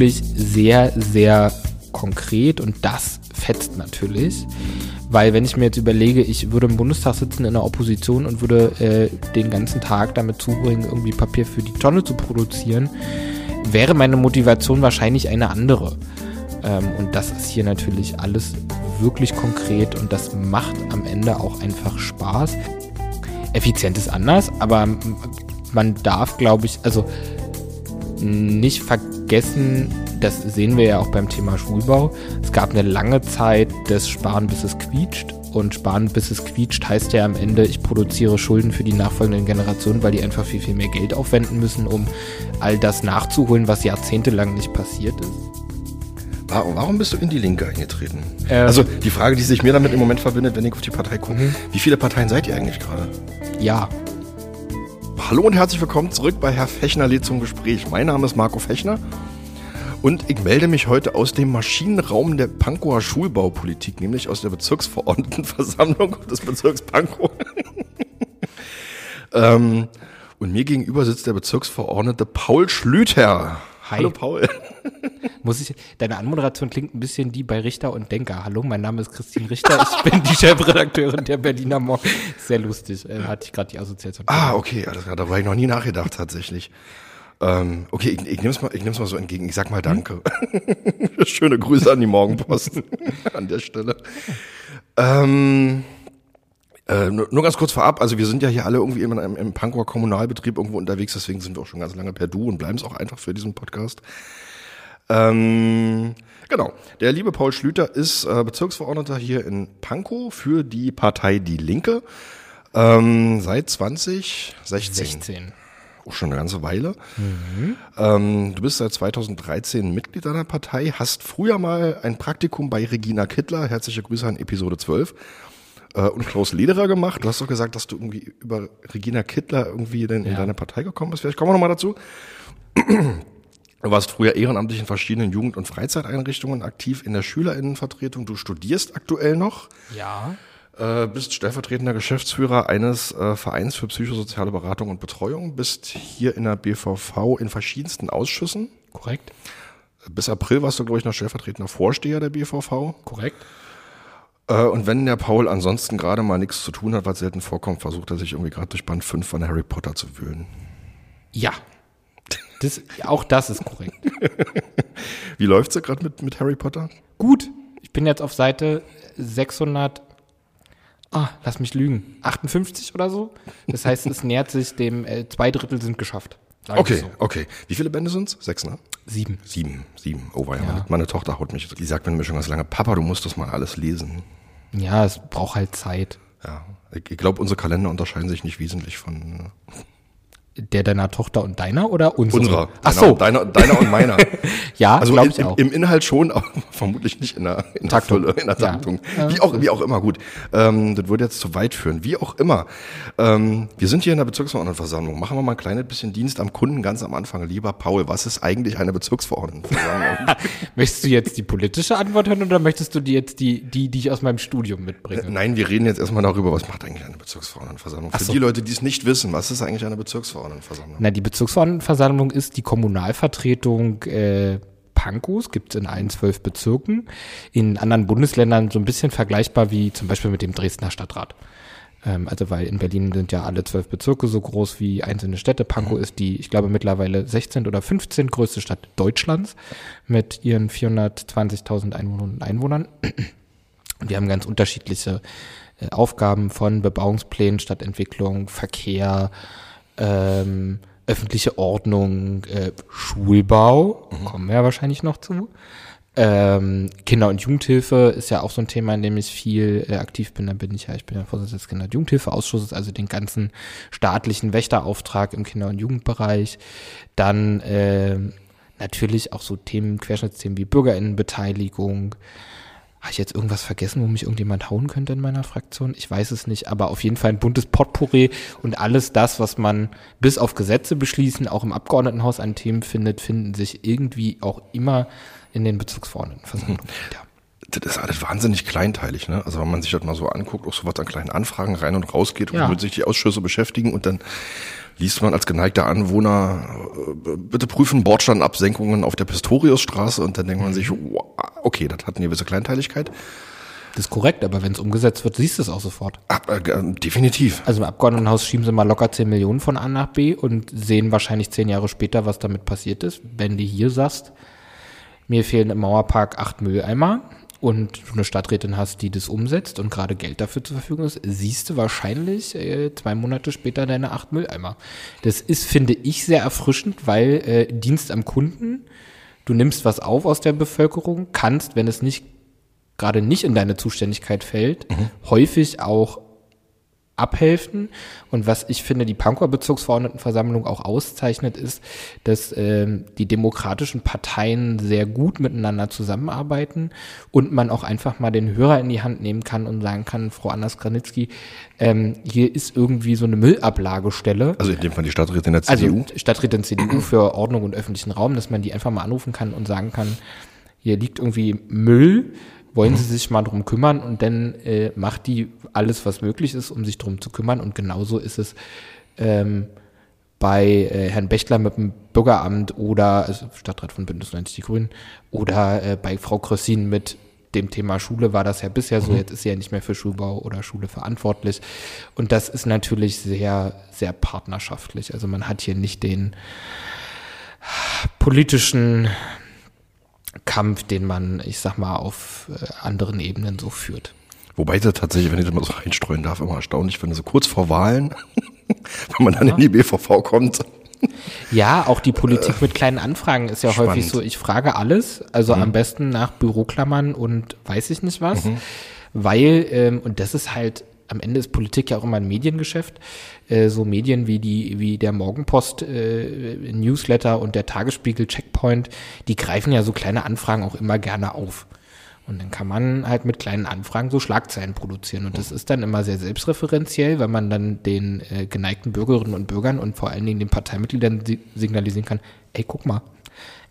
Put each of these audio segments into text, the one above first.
wirklich sehr, sehr konkret und das fetzt natürlich. Weil wenn ich mir jetzt überlege, ich würde im Bundestag sitzen in der Opposition und würde äh, den ganzen Tag damit zubringen, irgendwie Papier für die Tonne zu produzieren, wäre meine Motivation wahrscheinlich eine andere. Ähm, und das ist hier natürlich alles wirklich konkret und das macht am Ende auch einfach Spaß. Effizient ist anders, aber man darf, glaube ich, also nicht vergessen, das sehen wir ja auch beim Thema Schulbau. Es gab eine lange Zeit des Sparen, bis es quietscht. Und sparen, bis es quietscht, heißt ja am Ende, ich produziere Schulden für die nachfolgenden Generationen, weil die einfach viel, viel mehr Geld aufwenden müssen, um all das nachzuholen, was jahrzehntelang nicht passiert ist. Warum, warum bist du in die Linke eingetreten? Ähm, also die Frage, die sich mir damit im Moment verbindet, wenn ich auf die Partei gucke, mhm. wie viele Parteien seid ihr eigentlich gerade? Ja. Hallo und herzlich willkommen zurück bei Herr Fechner lädt zum Gespräch. Mein Name ist Marco Fechner und ich melde mich heute aus dem Maschinenraum der Pankower Schulbaupolitik, nämlich aus der Bezirksverordnetenversammlung des Bezirks Pankow. ähm, und mir gegenüber sitzt der Bezirksverordnete Paul Schlüter. Hi. Hallo Paul. Muss ich, deine Anmoderation klingt ein bisschen die bei Richter und Denker. Hallo, mein Name ist Christine Richter, ich bin die Chefredakteurin der Berliner Morgen. Sehr lustig, äh, hatte ich gerade die Assoziation. Ah, okay, alles klar, da war ich noch nie nachgedacht tatsächlich. Ähm, okay, ich, ich nehme es mal, ich nehm's mal so entgegen. Ich sag mal Danke. Hm? Schöne Grüße an die Morgenpost an der Stelle. Ähm, äh, nur, nur, ganz kurz vorab, also wir sind ja hier alle irgendwie im, im, im Pankower Kommunalbetrieb irgendwo unterwegs, deswegen sind wir auch schon ganz lange per Du und bleiben es auch einfach für diesen Podcast. Ähm, genau, der liebe Paul Schlüter ist äh, Bezirksverordneter hier in Pankow für die Partei Die Linke ähm, seit 2016. 16. Auch schon eine ganze Weile. Mhm. Ähm, du bist seit 2013 Mitglied deiner Partei, hast früher mal ein Praktikum bei Regina Kittler, herzliche Grüße an Episode 12, äh, und Klaus Lederer gemacht. Du hast doch gesagt, dass du irgendwie über Regina Kittler irgendwie in, ja. in deine Partei gekommen bist. Vielleicht kommen wir nochmal dazu. Du warst früher ehrenamtlich in verschiedenen Jugend- und Freizeiteinrichtungen aktiv in der Schülerinnenvertretung. Du studierst aktuell noch. Ja. Äh, bist stellvertretender Geschäftsführer eines äh, Vereins für psychosoziale Beratung und Betreuung. Bist hier in der BVV in verschiedensten Ausschüssen. Korrekt. Bis April warst du, glaube ich, noch stellvertretender Vorsteher der BVV. Korrekt. Äh, und wenn der Paul ansonsten gerade mal nichts zu tun hat, was selten vorkommt, versucht er sich irgendwie gerade durch Band 5 von Harry Potter zu wühlen. Ja. Das, auch das ist korrekt. Wie läuft's da gerade mit, mit Harry Potter? Gut. Ich bin jetzt auf Seite 600 Ah, lass mich lügen. 58 oder so. Das heißt, es nähert sich dem, äh, zwei Drittel sind geschafft. Okay, so. okay. Wie viele Bände sind's? Sechs, ne? Sieben. Sieben, sieben. Oh, weil ja. meine, meine, Tochter haut mich, die sagt mir schon ganz lange, Papa, du musst das mal alles lesen. Ja, es braucht halt Zeit. Ja, ich, ich glaube, unsere Kalender unterscheiden sich nicht wesentlich von, der deiner Tochter und deiner oder unsere? Unserer. Ach so. Deiner, deiner und meiner. ja, also glaube ich auch. Im Inhalt schon, aber vermutlich nicht in der, in der Taktung. Fülle, in der Taktung. Ja. Wie auch, wie auch immer, gut. Ähm, das würde jetzt zu weit führen. Wie auch immer. Ähm, wir sind hier in der Bezirksverordnetenversammlung. Machen wir mal ein kleines bisschen Dienst am Kunden ganz am Anfang. Lieber Paul, was ist eigentlich eine Bezirksverordnetenversammlung? möchtest du jetzt die politische Antwort hören oder möchtest du die jetzt die, die, die ich aus meinem Studium mitbringe? Nein, wir reden jetzt erstmal darüber, was macht eigentlich eine Bezirksverordnetenversammlung? Für so. die Leute, die es nicht wissen, was ist eigentlich eine Bezirksverordnetenversammlung? Na, die Bezirksverordnetenversammlung ist die Kommunalvertretung äh, Pankows, gibt es in allen zwölf Bezirken. In anderen Bundesländern so ein bisschen vergleichbar wie zum Beispiel mit dem Dresdner Stadtrat. Ähm, also weil in Berlin sind ja alle zwölf Bezirke so groß wie einzelne Städte. Pankow mhm. ist die, ich glaube, mittlerweile 16 oder 15 größte Stadt Deutschlands mit ihren 420.000 Einwohnern und Einwohnern. Und wir haben ganz unterschiedliche äh, Aufgaben von Bebauungsplänen, Stadtentwicklung, Verkehr, ähm, öffentliche Ordnung, äh, Schulbau, mhm. kommen wir ja wahrscheinlich noch zu. Ähm, Kinder- und Jugendhilfe ist ja auch so ein Thema, in dem ich viel äh, aktiv bin. Da bin ich ja, ich bin ja Vorsitzender des Kinder- und Jugendhilfeausschusses, also den ganzen staatlichen Wächterauftrag im Kinder- und Jugendbereich. Dann äh, natürlich auch so Themen, Querschnittsthemen wie Bürgerinnenbeteiligung, habe ich jetzt irgendwas vergessen, wo mich irgendjemand hauen könnte in meiner Fraktion? Ich weiß es nicht, aber auf jeden Fall ein buntes Potpourri und alles das, was man bis auf Gesetze beschließen, auch im Abgeordnetenhaus an Themen findet, finden sich irgendwie auch immer in den Bezirksverordnetenversammlungen wieder. Das ist alles wahnsinnig kleinteilig, ne? Also wenn man sich das mal so anguckt, auch so was an kleinen Anfragen rein und raus geht und ja. womit sich die Ausschüsse beschäftigen und dann liest man als geneigter Anwohner, äh, bitte prüfen Bordsteinabsenkungen auf der Pistoriusstraße und dann denkt man sich, wow, okay, das hat eine gewisse Kleinteiligkeit. Das ist korrekt, aber wenn es umgesetzt wird, siehst du es auch sofort. Ab, äh, definitiv. Also im Abgeordnetenhaus schieben sie mal locker 10 Millionen von A nach B und sehen wahrscheinlich zehn Jahre später, was damit passiert ist. Wenn du hier sagst, mir fehlen im Mauerpark acht Mülleimer und du eine Stadträtin hast, die das umsetzt und gerade Geld dafür zur Verfügung ist, siehst du wahrscheinlich äh, zwei Monate später deine acht Mülleimer. Das ist, finde ich, sehr erfrischend, weil äh, Dienst am Kunden, du nimmst was auf aus der Bevölkerung, kannst, wenn es nicht gerade nicht in deine Zuständigkeit fällt, mhm. häufig auch abhelfen. Und was ich finde, die Pankower Bezirksverordnetenversammlung auch auszeichnet, ist, dass ähm, die demokratischen Parteien sehr gut miteinander zusammenarbeiten und man auch einfach mal den Hörer in die Hand nehmen kann und sagen kann, Frau Anders Granitzky, ähm, hier ist irgendwie so eine Müllablagestelle. Also in dem Fall die Stadträtin der CDU? Also Stadträtin CDU für Ordnung und öffentlichen Raum, dass man die einfach mal anrufen kann und sagen kann, hier liegt irgendwie Müll wollen sie sich mal drum kümmern und dann äh, macht die alles, was möglich ist, um sich drum zu kümmern. Und genauso ist es ähm, bei äh, Herrn Bechtler mit dem Bürgeramt oder also Stadtrat von Bündnis 90 Die Grünen oder äh, bei Frau Krössin mit dem Thema Schule war das ja bisher so, mhm. jetzt ist sie ja nicht mehr für Schulbau oder Schule verantwortlich. Und das ist natürlich sehr, sehr partnerschaftlich. Also man hat hier nicht den politischen Kampf, den man, ich sag mal, auf äh, anderen Ebenen so führt. Wobei ich das tatsächlich, wenn ich das mal so reinstreuen darf, immer erstaunlich finde, so kurz vor Wahlen, wenn man dann ja. in die BVV kommt. Ja, auch die Politik mit kleinen Anfragen ist ja Spannend. häufig so, ich frage alles, also mhm. am besten nach Büroklammern und weiß ich nicht was, mhm. weil, ähm, und das ist halt am Ende ist Politik ja auch immer ein Mediengeschäft. Äh, so Medien wie die, wie der Morgenpost äh, Newsletter und der Tagesspiegel Checkpoint, die greifen ja so kleine Anfragen auch immer gerne auf. Und dann kann man halt mit kleinen Anfragen so Schlagzeilen produzieren. Und das ist dann immer sehr selbstreferenziell, weil man dann den äh, geneigten Bürgerinnen und Bürgern und vor allen Dingen den Parteimitgliedern signalisieren kann, ey, guck mal,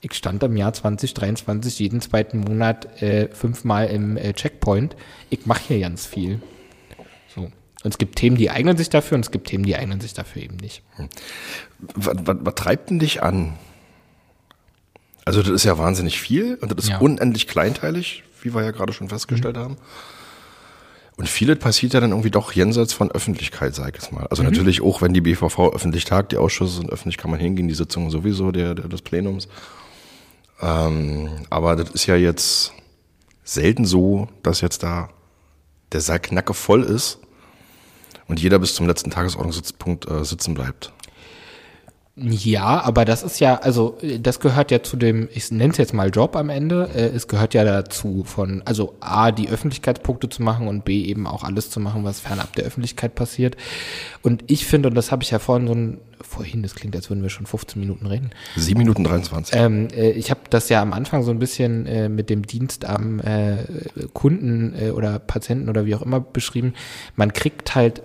ich stand im Jahr 2023 jeden zweiten Monat äh, fünfmal im äh, Checkpoint. Ich mache hier ganz viel. Und es gibt Themen, die eignen sich dafür und es gibt Themen, die eignen sich dafür eben nicht. Was, was, was treibt denn dich an? Also das ist ja wahnsinnig viel und das ist ja. unendlich kleinteilig, wie wir ja gerade schon festgestellt mhm. haben. Und vieles passiert ja dann irgendwie doch jenseits von Öffentlichkeit, sag ich es mal. Also mhm. natürlich auch, wenn die BVV öffentlich tagt, die Ausschüsse sind öffentlich, kann man hingehen, die Sitzungen sowieso der, der des Plenums. Ähm, aber das ist ja jetzt selten so, dass jetzt da der Saal knacke voll ist und jeder bis zum letzten Tagesordnungspunkt äh, sitzen bleibt. Ja, aber das ist ja, also das gehört ja zu dem, ich nenne es jetzt mal Job am Ende, äh, es gehört ja dazu, von, also A, die Öffentlichkeitspunkte zu machen und B, eben auch alles zu machen, was fernab der Öffentlichkeit passiert. Und ich finde, und das habe ich ja vorhin so ein, vorhin, das klingt, als würden wir schon 15 Minuten reden. 7 Minuten 23. Ähm, äh, ich habe das ja am Anfang so ein bisschen äh, mit dem Dienst am äh, Kunden äh, oder Patienten oder wie auch immer beschrieben. Man kriegt halt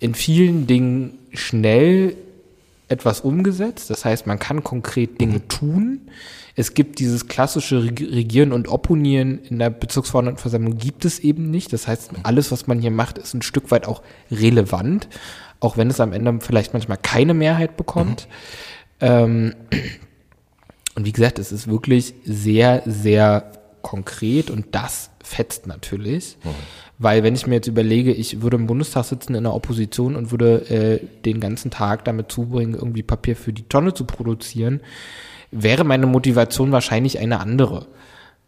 in vielen Dingen schnell etwas umgesetzt. Das heißt, man kann konkret Dinge mhm. tun. Es gibt dieses klassische Regieren und Opponieren in der Bezirksverordnetenversammlung gibt es eben nicht. Das heißt, alles, was man hier macht, ist ein Stück weit auch relevant, auch wenn es am Ende vielleicht manchmal keine Mehrheit bekommt. Mhm. Ähm, und wie gesagt, es ist wirklich sehr, sehr konkret und das fetzt natürlich. Mhm. Weil wenn ich mir jetzt überlege, ich würde im Bundestag sitzen in der Opposition und würde äh, den ganzen Tag damit zubringen, irgendwie Papier für die Tonne zu produzieren, wäre meine Motivation wahrscheinlich eine andere.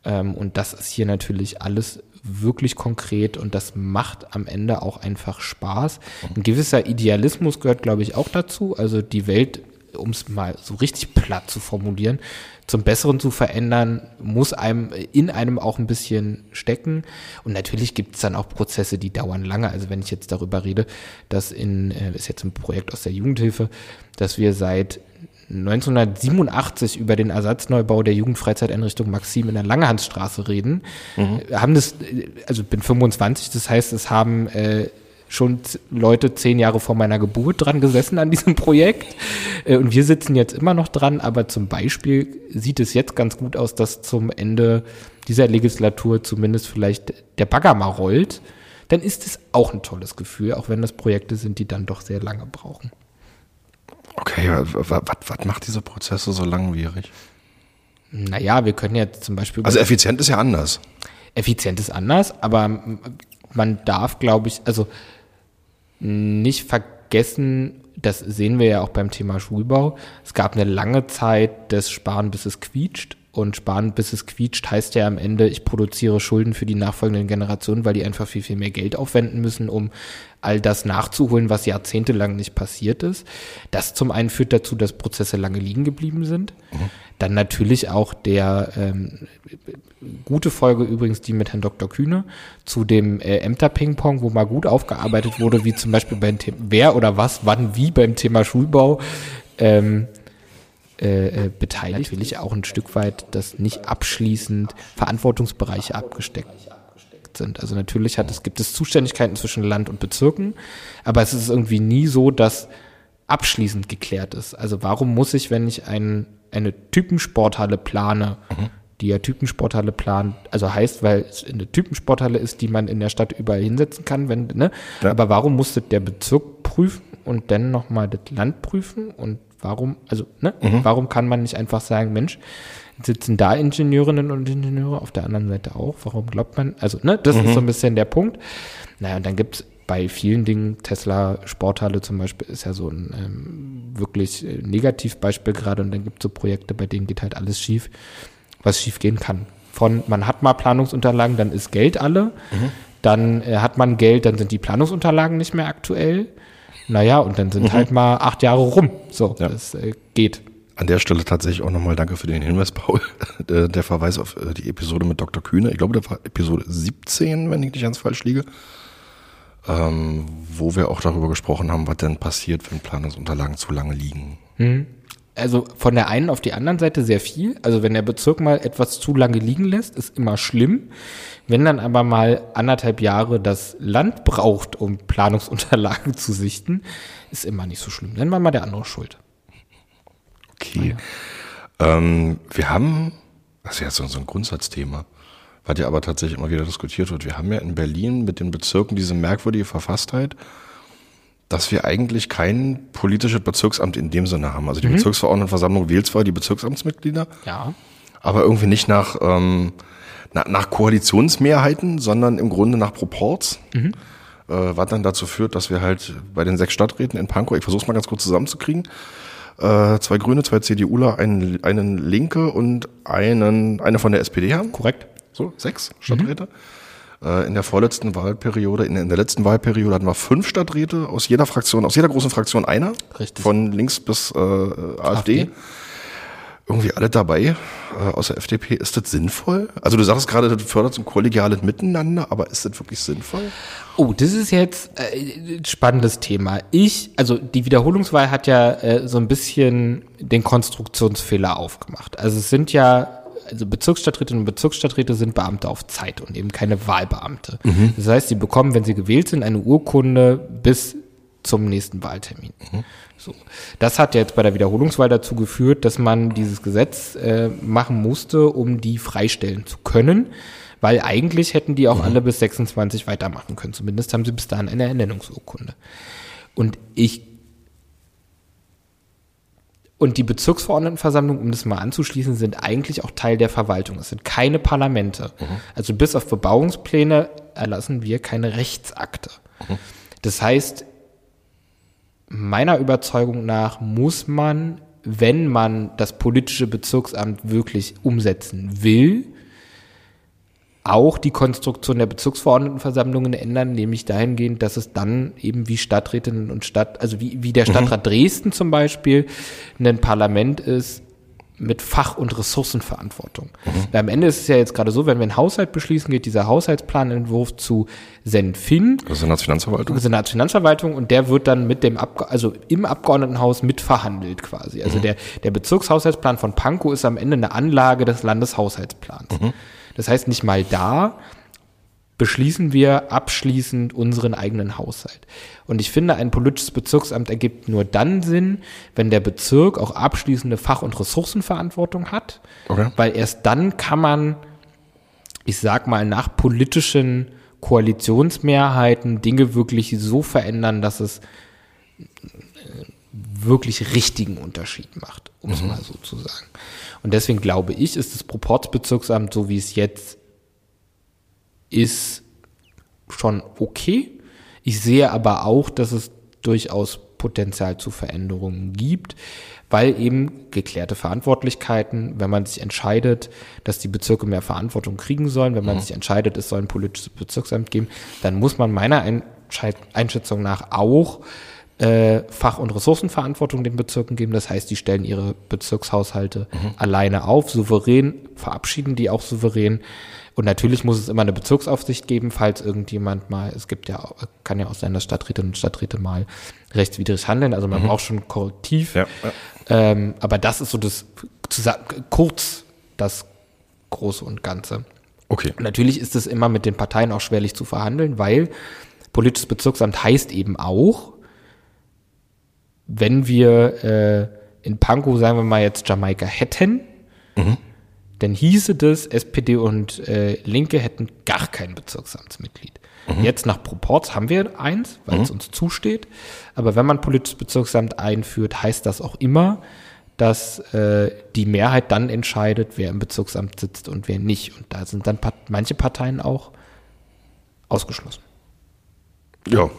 Ähm, und das ist hier natürlich alles wirklich konkret und das macht am Ende auch einfach Spaß. Ein gewisser Idealismus gehört, glaube ich, auch dazu. Also die Welt um es mal so richtig platt zu formulieren, zum Besseren zu verändern, muss einem in einem auch ein bisschen stecken. Und natürlich gibt es dann auch Prozesse, die dauern lange. Also wenn ich jetzt darüber rede, dass in, äh, ist jetzt ein Projekt aus der Jugendhilfe, dass wir seit 1987 über den Ersatzneubau der Jugendfreizeiteinrichtung Maxim in der Langehansstraße reden, mhm. haben das, äh, also bin 25, das heißt, es haben äh, schon Leute zehn Jahre vor meiner Geburt dran gesessen an diesem Projekt. Äh, und wir sitzen jetzt immer noch dran, aber zum Beispiel sieht es jetzt ganz gut aus, dass zum Ende dieser Legislatur zumindest vielleicht der Bagger mal rollt. dann ist es auch ein tolles Gefühl, auch wenn das Projekte sind, die dann doch sehr lange brauchen. Okay, was macht diese Prozesse so langwierig? Naja, wir können jetzt zum Beispiel. Also effizient ist ja anders. Effizient ist anders, aber man darf, glaube ich, also nicht vergessen, das sehen wir ja auch beim Thema Schulbau. Es gab eine lange Zeit des Sparen, bis es quietscht. Und sparen, bis es quietscht, heißt ja am Ende, ich produziere Schulden für die nachfolgenden Generationen, weil die einfach viel, viel mehr Geld aufwenden müssen, um all das nachzuholen, was jahrzehntelang nicht passiert ist. Das zum einen führt dazu, dass Prozesse lange liegen geblieben sind. Mhm. Dann natürlich auch der ähm, gute Folge übrigens die mit Herrn Dr. Kühne zu dem äh, Ämter-Ping-Pong, wo mal gut aufgearbeitet wurde, wie zum Beispiel beim Thema wer oder was, wann, wie beim Thema Schulbau. Ähm, äh, äh, beteiligt, will ich auch ein Stück weit, dass nicht abschließend Verantwortungsbereiche abgesteckt sind. Also natürlich hat es, gibt es Zuständigkeiten zwischen Land und Bezirken, aber es ist irgendwie nie so, dass abschließend geklärt ist. Also warum muss ich, wenn ich ein, eine Typensporthalle plane, mhm. die ja Typensporthalle plant, also heißt, weil es eine Typensporthalle ist, die man in der Stadt überall hinsetzen kann, wenn, ne? Ja. Aber warum musste der Bezirk prüfen und dann nochmal das Land prüfen und Warum, also, ne? Mhm. Warum kann man nicht einfach sagen, Mensch, sitzen da Ingenieurinnen und Ingenieure, auf der anderen Seite auch? Warum glaubt man, also, ne? Das mhm. ist so ein bisschen der Punkt. Naja, und dann gibt's bei vielen Dingen, Tesla Sporthalle zum Beispiel ist ja so ein ähm, wirklich äh, Negativbeispiel gerade und dann gibt es so Projekte, bei denen geht halt alles schief, was schief gehen kann. Von man hat mal Planungsunterlagen, dann ist Geld alle, mhm. dann äh, hat man Geld, dann sind die Planungsunterlagen nicht mehr aktuell naja, und dann sind mhm. halt mal acht Jahre rum. So, ja. das äh, geht. An der Stelle tatsächlich auch nochmal danke für den Hinweis, Paul. Der, der Verweis auf äh, die Episode mit Dr. Kühne. Ich glaube, das war Episode 17, wenn ich nicht ganz falsch liege. Ähm, wo wir auch darüber gesprochen haben, was denn passiert, wenn Planungsunterlagen zu lange liegen. Mhm. Also von der einen auf die anderen Seite sehr viel. Also wenn der Bezirk mal etwas zu lange liegen lässt, ist immer schlimm. Wenn dann aber mal anderthalb Jahre das Land braucht, um Planungsunterlagen zu sichten, ist immer nicht so schlimm. Dann war mal der andere schuld. Okay. Ja. Ähm, wir haben, das ist ja so, so ein Grundsatzthema, was ja aber tatsächlich immer wieder diskutiert wird. Wir haben ja in Berlin mit den Bezirken diese merkwürdige Verfasstheit, dass wir eigentlich kein politisches Bezirksamt in dem Sinne haben. Also die mhm. Bezirksverordnetenversammlung wählt zwar die Bezirksamtsmitglieder, ja. aber irgendwie nicht nach ähm, na, nach Koalitionsmehrheiten, sondern im Grunde nach Proports. Mhm. Äh, was dann dazu führt, dass wir halt bei den sechs Stadträten in Pankow, ich versuche es mal ganz kurz zusammenzukriegen, äh, zwei Grüne, zwei CDUler, einen, einen Linke und einen, eine von der SPD haben. Korrekt. So, sechs Stadträte. Mhm. Äh, in der vorletzten Wahlperiode, in, in, der letzten Wahlperiode hatten wir fünf Stadträte aus jeder Fraktion, aus jeder großen Fraktion einer. Richtig. Von links bis äh, AfD. AfD irgendwie alle dabei, äh, außer FDP. Ist das sinnvoll? Also du sagst gerade, das fördert zum kollegiales Miteinander, aber ist das wirklich sinnvoll? Oh, das ist jetzt äh, ein spannendes Thema. Ich, also die Wiederholungswahl hat ja äh, so ein bisschen den Konstruktionsfehler aufgemacht. Also es sind ja also Bezirksstadträtinnen und Bezirksstadträte sind Beamte auf Zeit und eben keine Wahlbeamte. Mhm. Das heißt, sie bekommen, wenn sie gewählt sind, eine Urkunde bis zum nächsten Wahltermin. Mhm. So. Das hat jetzt bei der Wiederholungswahl dazu geführt, dass man dieses Gesetz äh, machen musste, um die freistellen zu können, weil eigentlich hätten die auch mhm. alle bis 26 weitermachen können. Zumindest haben sie bis dahin eine Ernennungsurkunde. Und ich und die Bezirksverordnetenversammlung, um das mal anzuschließen, sind eigentlich auch Teil der Verwaltung. Es sind keine Parlamente. Mhm. Also bis auf Bebauungspläne erlassen wir keine Rechtsakte. Mhm. Das heißt, meiner Überzeugung nach muss man, wenn man das politische Bezirksamt wirklich umsetzen will, auch die Konstruktion der Bezirksverordnetenversammlungen ändern, nämlich dahingehend, dass es dann eben wie Stadträtinnen und Stadt, also wie, wie der mhm. Stadtrat mhm. Dresden zum Beispiel, ein Parlament ist, mit Fach- und Ressourcenverantwortung. Mhm. Am Ende ist es ja jetzt gerade so, wenn wir einen Haushalt beschließen, geht dieser Haushaltsplanentwurf zu Senfin. Also Senatsfinanzverwaltung. Senatsfinanzverwaltung und der wird dann mit dem Abge also im Abgeordnetenhaus mitverhandelt quasi. Also mhm. der, der Bezirkshaushaltsplan von Pankow ist am Ende eine Anlage des Landeshaushaltsplans. Mhm. Das heißt, nicht mal da beschließen wir abschließend unseren eigenen Haushalt. Und ich finde, ein politisches Bezirksamt ergibt nur dann Sinn, wenn der Bezirk auch abschließende Fach- und Ressourcenverantwortung hat, okay. weil erst dann kann man, ich sag mal, nach politischen Koalitionsmehrheiten Dinge wirklich so verändern, dass es äh, wirklich richtigen Unterschied macht, um es mhm. mal so zu sagen. Und deswegen glaube ich, ist das Proporzbezirksamt, so wie es jetzt ist, schon okay. Ich sehe aber auch, dass es durchaus Potenzial zu Veränderungen gibt, weil eben geklärte Verantwortlichkeiten, wenn man sich entscheidet, dass die Bezirke mehr Verantwortung kriegen sollen, wenn man mhm. sich entscheidet, es soll ein politisches Bezirksamt geben, dann muss man meiner Einschätzung nach auch äh, Fach- und Ressourcenverantwortung den Bezirken geben. Das heißt, die stellen ihre Bezirkshaushalte mhm. alleine auf, souverän, verabschieden die auch souverän. Und natürlich muss es immer eine Bezirksaufsicht geben, falls irgendjemand mal, es gibt ja, kann ja auch sein, dass Stadträtinnen und Stadträte mal rechtswidrig handeln. Also man mhm. braucht schon Korrektiv. Ja, ja. Ähm, aber das ist so das, kurz das Große und Ganze. Okay. Und natürlich ist es immer mit den Parteien auch schwerlich zu verhandeln, weil politisches Bezirksamt heißt eben auch, wenn wir äh, in Pankow, sagen wir mal jetzt Jamaika hätten, mhm. dann hieße das, SPD und äh, Linke hätten gar kein Bezirksamtsmitglied. Mhm. Jetzt nach Proports haben wir eins, weil mhm. es uns zusteht. Aber wenn man politisches Bezirksamt einführt, heißt das auch immer, dass äh, die Mehrheit dann entscheidet, wer im Bezirksamt sitzt und wer nicht. Und da sind dann part manche Parteien auch ausgeschlossen. Ja,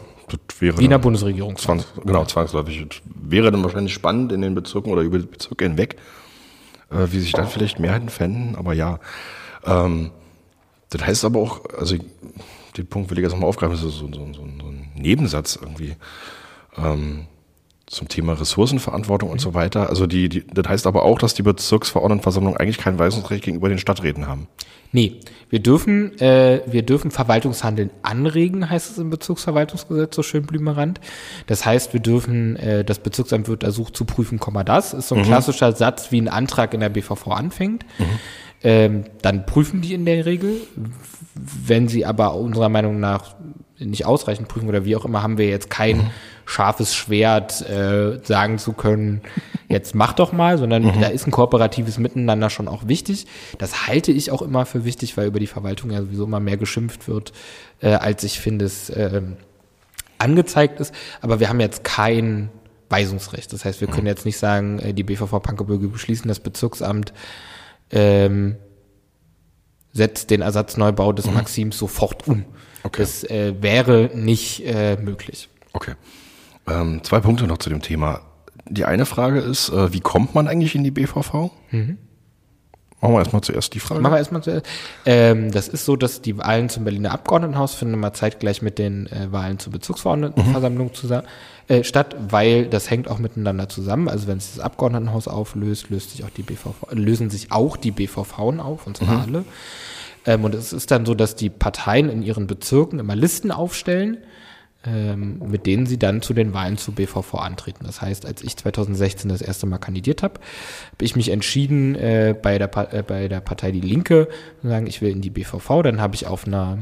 wäre Wiener Bundesregierung. Zwangs, genau, zwangsläufig. Das wäre dann wahrscheinlich spannend in den Bezirken oder über die Bezirke hinweg, äh, wie sich dann vielleicht Mehrheiten fänden, aber ja. Ähm, das heißt aber auch, also den Punkt will ich jetzt nochmal aufgreifen, das ist so, so, so, so ein Nebensatz irgendwie. Ähm, zum Thema Ressourcenverantwortung und so weiter. Also die, die, das heißt aber auch, dass die Bezirksverordnetenversammlung eigentlich kein Weisungsrecht gegenüber den Stadträten haben. Nee, wir dürfen, äh, wir dürfen Verwaltungshandeln anregen, heißt es im Bezirksverwaltungsgesetz so schön blümerant. Das heißt, wir dürfen, äh, das Bezirksamt wird ersucht zu prüfen, Komma das. Ist so ein mhm. klassischer Satz, wie ein Antrag in der BVV anfängt. Mhm. Ähm, dann prüfen die in der Regel. Wenn sie aber unserer Meinung nach nicht ausreichend prüfen oder wie auch immer, haben wir jetzt kein mhm. scharfes Schwert äh, sagen zu können, jetzt mach doch mal, sondern mhm. da ist ein kooperatives Miteinander schon auch wichtig. Das halte ich auch immer für wichtig, weil über die Verwaltung ja sowieso immer mehr geschimpft wird, äh, als ich finde es äh, angezeigt ist. Aber wir haben jetzt kein Weisungsrecht. Das heißt, wir können mhm. jetzt nicht sagen, äh, die BVV Pankow beschließen das Bezirksamt ähm, setzt den Ersatzneubau des mhm. Maxims sofort um. Okay. Das äh, wäre nicht äh, möglich. Okay. Ähm, zwei Punkte noch zu dem Thema. Die eine Frage ist, äh, wie kommt man eigentlich in die BVV? Mhm. Machen wir erstmal zuerst die Frage. Machen wir erstmal zuerst. Ähm, das ist so, dass die Wahlen zum Berliner Abgeordnetenhaus finden immer zeitgleich mit den äh, Wahlen zur Bezirksverordnetenversammlung mhm. zusammen, äh, statt, weil das hängt auch miteinander zusammen. Also wenn sich das Abgeordnetenhaus auflöst, löst sich auch die BVV, lösen sich auch die BVV auf, und zwar mhm. alle. Ähm, und es ist dann so, dass die Parteien in ihren Bezirken immer Listen aufstellen, ähm, mit denen sie dann zu den Wahlen zu BVV antreten. Das heißt, als ich 2016 das erste Mal kandidiert habe, habe ich mich entschieden, äh, bei, der äh, bei der Partei Die Linke zu sagen, ich will in die BVV. Dann habe ich auf einer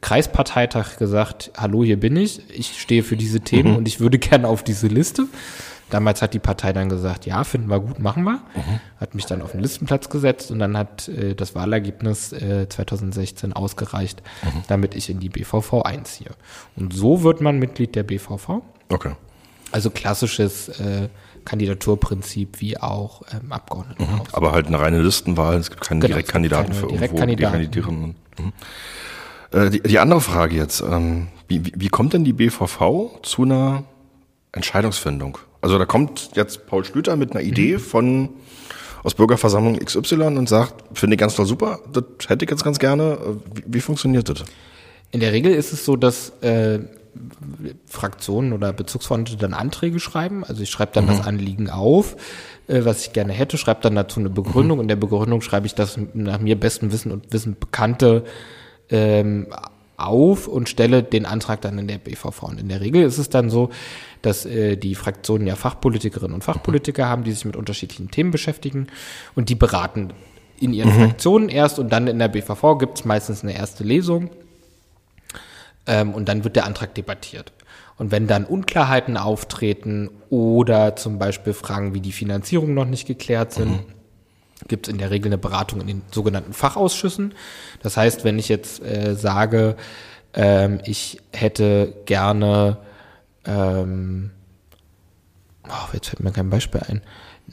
Kreisparteitag gesagt, hallo, hier bin ich, ich stehe für diese Themen mhm. und ich würde gerne auf diese Liste. Damals hat die Partei dann gesagt, ja, finden wir gut, machen wir. Mhm. Hat mich dann auf den Listenplatz gesetzt und dann hat äh, das Wahlergebnis äh, 2016 ausgereicht, mhm. damit ich in die BVV einziehe. Und so wird man Mitglied der BVV. Okay. Also klassisches äh, Kandidaturprinzip wie auch ähm, Abgeordnetenhaus. Mhm. Aber halt eine reine Listenwahl, es gibt keine genau, Direktkandidaten keine für Direktkandidaten. irgendwo, die kandidieren. Mhm. Äh, die, die, andere Frage jetzt, ähm, wie, wie, wie kommt denn die BVV zu einer Entscheidungsfindung? Also da kommt jetzt Paul Schlüter mit einer Idee mhm. von aus Bürgerversammlung XY und sagt, finde ich ganz toll super, das hätte ich jetzt ganz gerne. Wie, wie funktioniert das? In der Regel ist es so, dass äh, Fraktionen oder Bezirksverordnete dann Anträge schreiben. Also ich schreibe dann mhm. das Anliegen auf, äh, was ich gerne hätte, schreibe dann dazu eine Begründung. Mhm. In der Begründung schreibe ich das nach mir bestem Wissen und Wissen bekannte ähm, auf und stelle den Antrag dann in der BVV. Und in der Regel ist es dann so, dass äh, die Fraktionen ja Fachpolitikerinnen und Fachpolitiker haben, die sich mit unterschiedlichen Themen beschäftigen und die beraten in ihren mhm. Fraktionen erst und dann in der BVV gibt es meistens eine erste Lesung ähm, und dann wird der Antrag debattiert. Und wenn dann Unklarheiten auftreten oder zum Beispiel Fragen wie die Finanzierung noch nicht geklärt sind, mhm. Gibt es in der Regel eine Beratung in den sogenannten Fachausschüssen. Das heißt, wenn ich jetzt äh, sage, Ähm, ich hätte gerne, ähm, oh, jetzt fällt mir kein Beispiel ein.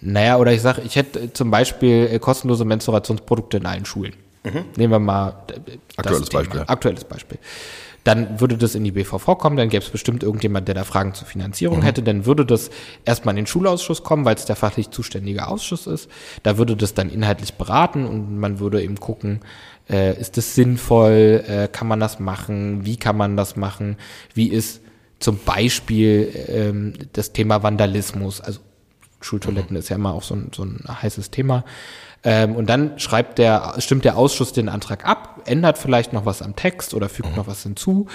Naja, oder ich sage, ich hätte zum Beispiel äh, kostenlose Menstruationsprodukte in allen Schulen. Mhm. Nehmen wir mal aktuelles Beispiel. Aktuelles Beispiel. Dann würde das in die BVV kommen, dann gäbe es bestimmt irgendjemand, der da Fragen zur Finanzierung mhm. hätte. Dann würde das erstmal in den Schulausschuss kommen, weil es der fachlich zuständige Ausschuss ist. Da würde das dann inhaltlich beraten und man würde eben gucken, äh, ist das sinnvoll, äh, kann man das machen, wie kann man das machen, wie ist zum Beispiel ähm, das Thema Vandalismus, also Schultoiletten mhm. ist ja immer auch so ein, so ein heißes Thema. Ähm, und dann schreibt der, stimmt der Ausschuss den Antrag ab, ändert vielleicht noch was am Text oder fügt mhm. noch was hinzu.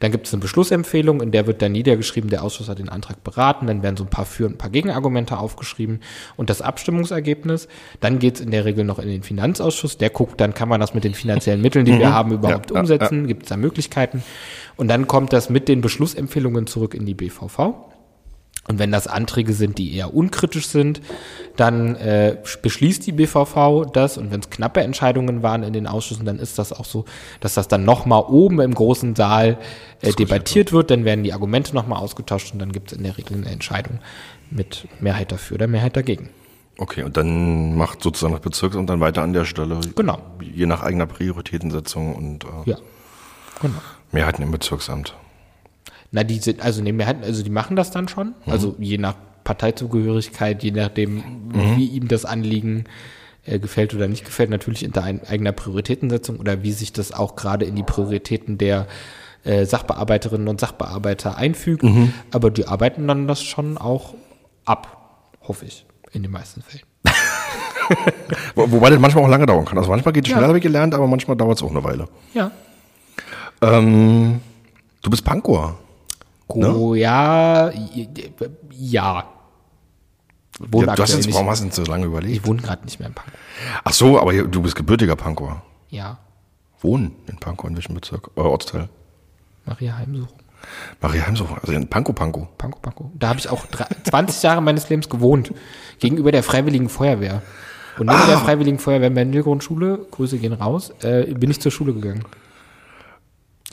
Dann gibt es eine Beschlussempfehlung, in der wird dann niedergeschrieben, der Ausschuss hat den Antrag beraten, dann werden so ein paar Für- und ein paar Gegenargumente aufgeschrieben und das Abstimmungsergebnis. Dann geht es in der Regel noch in den Finanzausschuss, der guckt, dann kann man das mit den finanziellen Mitteln, die mhm. wir haben, überhaupt ja, umsetzen, ja, ja. gibt es da Möglichkeiten. Und dann kommt das mit den Beschlussempfehlungen zurück in die BVV. Und wenn das Anträge sind, die eher unkritisch sind, dann äh, beschließt die BVV das. Und wenn es knappe Entscheidungen waren in den Ausschüssen, dann ist das auch so, dass das dann nochmal oben im großen Saal äh, debattiert wird. Dann werden die Argumente nochmal ausgetauscht und dann gibt es in der Regel eine Entscheidung mit Mehrheit dafür oder Mehrheit dagegen. Okay, und dann macht sozusagen das Bezirksamt dann weiter an der Stelle. Genau. Je nach eigener Prioritätensetzung und äh, ja, genau. Mehrheiten im Bezirksamt. Na, die sind, also ne, Mehrheit, also die machen das dann schon. Mhm. Also je nach Parteizugehörigkeit, je nachdem, mhm. wie ihm das Anliegen äh, gefällt oder nicht gefällt, natürlich in ein, eigener Prioritätensetzung oder wie sich das auch gerade in die Prioritäten der äh, Sachbearbeiterinnen und Sachbearbeiter einfügt. Mhm. Aber die arbeiten dann das schon auch ab, hoffe ich, in den meisten Fällen. Wobei das manchmal auch lange dauern kann. Also manchmal geht es schneller, ja. habe ich gelernt, aber manchmal dauert es auch eine Weile. Ja. Ähm, du bist Pankower. Oh, ne? ja, ja. Ja, du hast jetzt, warum hast du so lange überlegt? Ich wohne gerade nicht mehr in Pankow. Ach so, aber du bist gebürtiger Pankower. Ja. Wohnen in Pankow, in welchem Bezirk? Äh, Ortsteil? Maria Heimsuchung. Maria Heimsuchung, also in Pankow, Pankow. Pankow, Pankow. Da habe ich auch 20 Jahre meines Lebens gewohnt. Gegenüber der Freiwilligen Feuerwehr. Und neben ah. der Freiwilligen Feuerwehr Mendelgrundschule, Grüße gehen raus, äh, bin ich zur Schule gegangen.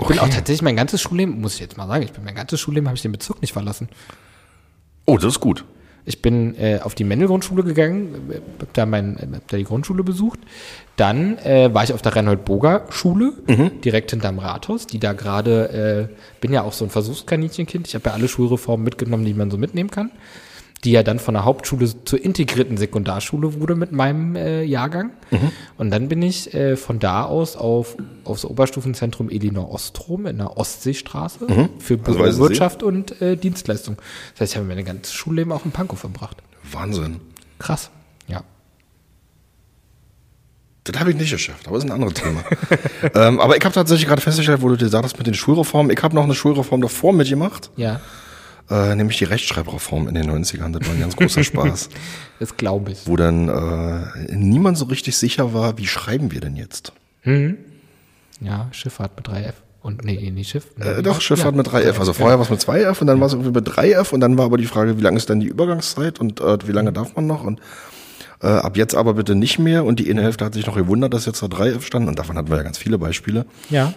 Ich okay. bin auch tatsächlich mein ganzes Schulleben, muss ich jetzt mal sagen, ich bin mein ganzes Schulleben habe ich den Bezirk nicht verlassen. Oh, das ist gut. Ich bin äh, auf die Mendel-Grundschule gegangen, hab da, mein, hab da die Grundschule besucht. Dann äh, war ich auf der Reinhold-Boger-Schule, mhm. direkt hinterm Rathaus, die da gerade, äh, bin ja auch so ein Versuchskaninchenkind. Ich habe ja alle Schulreformen mitgenommen, die man so mitnehmen kann die ja dann von der Hauptschule zur integrierten Sekundarschule wurde mit meinem äh, Jahrgang. Mhm. Und dann bin ich äh, von da aus auf aufs Oberstufenzentrum Elinor Ostrom in der Ostseestraße mhm. für also Wirtschaft und äh, Dienstleistung. Das heißt, ich habe mein ganzes Schulleben auch in Pankow verbracht. Wahnsinn. Krass, ja. Das habe ich nicht geschafft, aber das ist ein anderes Thema. ähm, aber ich habe tatsächlich gerade festgestellt, wo du dir sagst mit den Schulreformen, ich habe noch eine Schulreform davor mitgemacht. Ja äh, nämlich die Rechtschreibreform in den 90ern. Das war ein ganz großer Spaß. das glaube ich. Wo dann äh, niemand so richtig sicher war, wie schreiben wir denn jetzt? Mhm. Ja, Schifffahrt mit 3F. Und nee, nee, Schiff. Äh, doch, Schifffahrt ja. mit 3F. Also vorher war es mit 2F und dann war es irgendwie mit 3F und dann war aber die Frage, wie lange ist denn die Übergangszeit und äh, wie lange darf man noch? Und äh, ab jetzt aber bitte nicht mehr. Und die Innenhälfte hat sich noch gewundert, dass jetzt da 3F stand. Und davon hatten wir ja ganz viele Beispiele. Ja.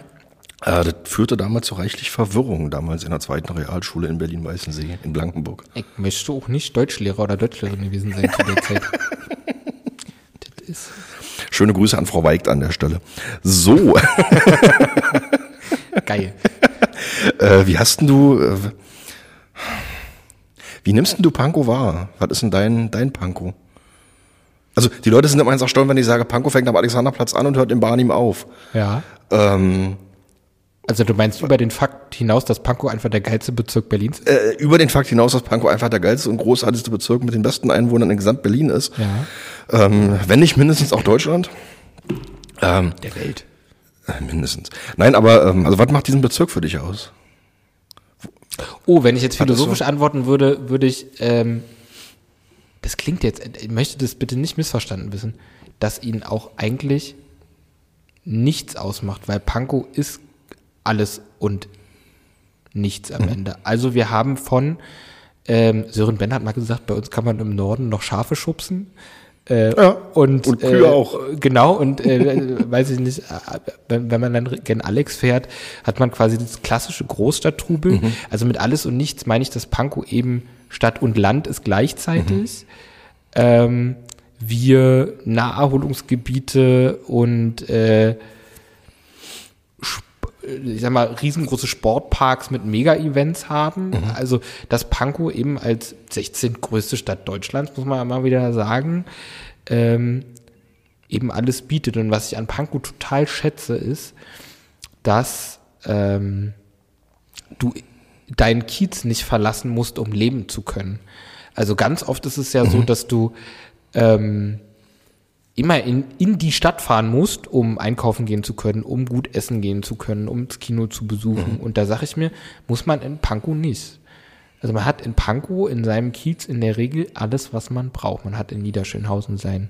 Äh, das führte damals zu reichlich Verwirrung, damals in der zweiten Realschule in Berlin-Weißensee, in Blankenburg. Ich möchte auch nicht Deutschlehrer oder Deutschlehrerin gewesen sein zu der Zeit. das ist Schöne Grüße an Frau Weigt an der Stelle. So. Geil. Äh, wie hast denn du, äh, wie nimmst denn du Panko wahr? Was ist denn dein, dein Panko? Also die Leute sind immer eins erstaunt, wenn ich sage, Panko fängt am Alexanderplatz an und hört in Barnim auf. Ja. Ähm, also du meinst über den Fakt hinaus, dass Pankow einfach der geilste Bezirk Berlins ist? Äh, über den Fakt hinaus, dass Pankow einfach der geilste und großartigste Bezirk mit den besten Einwohnern in Gesamt Berlin ist. Ja. Ähm, wenn nicht mindestens auch Deutschland. Ähm, der Welt. Äh, mindestens. Nein, aber ähm, also was macht diesen Bezirk für dich aus? Oh, wenn ich jetzt philosophisch so? antworten würde, würde ich, ähm, das klingt jetzt, ich möchte das bitte nicht missverstanden wissen, dass ihn auch eigentlich nichts ausmacht, weil Pankow ist alles und nichts am mhm. Ende. Also wir haben von, ähm, Sören Ben hat mal gesagt, bei uns kann man im Norden noch Schafe schubsen. Äh, ja, und, und Kühe äh, auch. Genau, und äh, weiß ich nicht, äh, wenn, wenn man dann gen Alex fährt, hat man quasi das klassische Großstadttrubel. Mhm. Also mit alles und nichts meine ich, dass Pankow eben Stadt und Land ist gleichzeitig. Mhm. Ähm, wir Naherholungsgebiete und äh, ich sag mal, riesengroße Sportparks mit Mega-Events haben. Mhm. Also, dass Pankow eben als 16. größte Stadt Deutschlands, muss man mal wieder sagen, ähm, eben alles bietet. Und was ich an Pankow total schätze, ist, dass ähm, du deinen Kiez nicht verlassen musst, um leben zu können. Also ganz oft ist es ja mhm. so, dass du ähm, immer in, in die Stadt fahren musst, um einkaufen gehen zu können, um gut essen gehen zu können, um das Kino zu besuchen. Mhm. Und da sage ich mir, muss man in Pankow nicht. Also man hat in Pankow in seinem Kiez in der Regel alles, was man braucht. Man hat in Niederschönhausen sein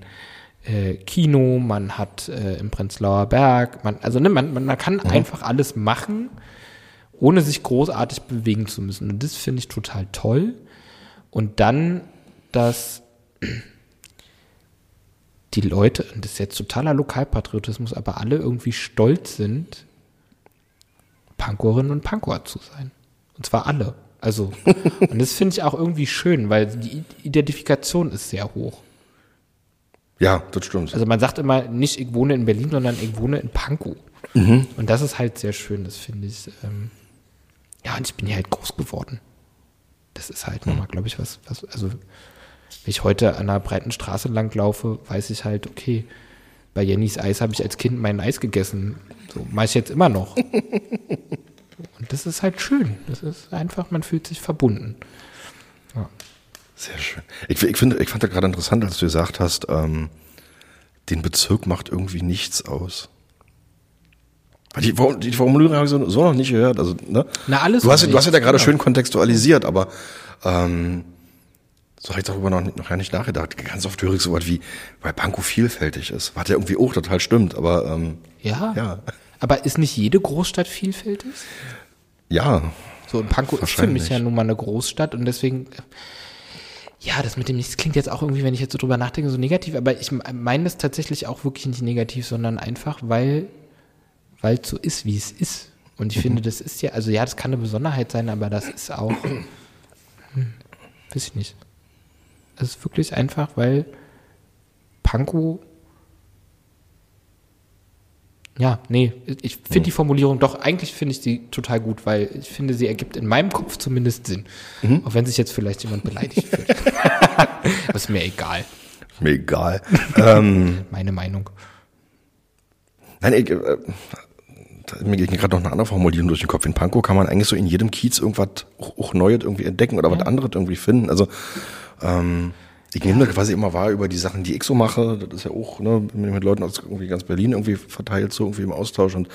äh, Kino, man hat äh, im Prenzlauer Berg, man, also ne, man, man kann mhm. einfach alles machen, ohne sich großartig bewegen zu müssen. Und das finde ich total toll. Und dann, dass die Leute, und das ist jetzt totaler Lokalpatriotismus, aber alle irgendwie stolz sind, Pankorinnen und Pankower zu sein. Und zwar alle. Also, und das finde ich auch irgendwie schön, weil die Identifikation ist sehr hoch. Ja, das stimmt. Also man sagt immer nicht, ich wohne in Berlin, sondern ich wohne in Pankow. Mhm. Und das ist halt sehr schön, das finde ich. Ähm, ja, und ich bin hier halt groß geworden. Das ist halt mhm. nochmal, glaube ich, was, was, also wenn ich heute an einer breiten Straße langlaufe, weiß ich halt, okay, bei Jennys Eis habe ich als Kind mein Eis gegessen. So mache ich jetzt immer noch. Und das ist halt schön. Das ist einfach, man fühlt sich verbunden. Ja. Sehr schön. Ich, ich, finde, ich fand das gerade interessant, als du gesagt hast, ähm, den Bezirk macht irgendwie nichts aus. Die, die Formulierung habe ich so, so, noch nicht gehört. Also, ne? Na, alles. Du hast, du hast ja gerade schön kontextualisiert, aber ähm, so habe ich darüber noch, noch gar nicht nachgedacht. Ganz oft höre ich so was wie, weil Pankow vielfältig ist. Was ja irgendwie auch total stimmt, aber ähm, ja. ja. Aber ist nicht jede Großstadt vielfältig? Ja. So, und Pankow ist für mich ja nun mal eine Großstadt und deswegen, ja, das mit dem Nichts klingt jetzt auch irgendwie, wenn ich jetzt so drüber nachdenke, so negativ, aber ich meine das tatsächlich auch wirklich nicht negativ, sondern einfach, weil weil es so ist, wie es ist. Und ich mhm. finde, das ist ja, also ja, das kann eine Besonderheit sein, aber das ist auch, hm, weiß ich nicht. Es ist wirklich einfach, weil Pankow ja, nee, ich finde die Formulierung doch, eigentlich finde ich sie total gut, weil ich finde, sie ergibt in meinem Kopf zumindest Sinn. Mhm. Auch wenn sich jetzt vielleicht jemand beleidigt fühlt. Aber ist mir egal. Mir egal. ähm, Meine Meinung. Nein, ich, äh, mir geht gerade noch eine andere Formulierung durch den Kopf. In Pankow kann man eigentlich so in jedem Kiez irgendwas auch, auch Neues irgendwie entdecken oder ja. was anderes irgendwie finden. Also ähm, ich nehme da quasi immer wahr über die Sachen, die ich so mache. Das ist ja auch, ne, bin mit Leuten aus irgendwie ganz Berlin irgendwie verteilt, so irgendwie im Austausch. Und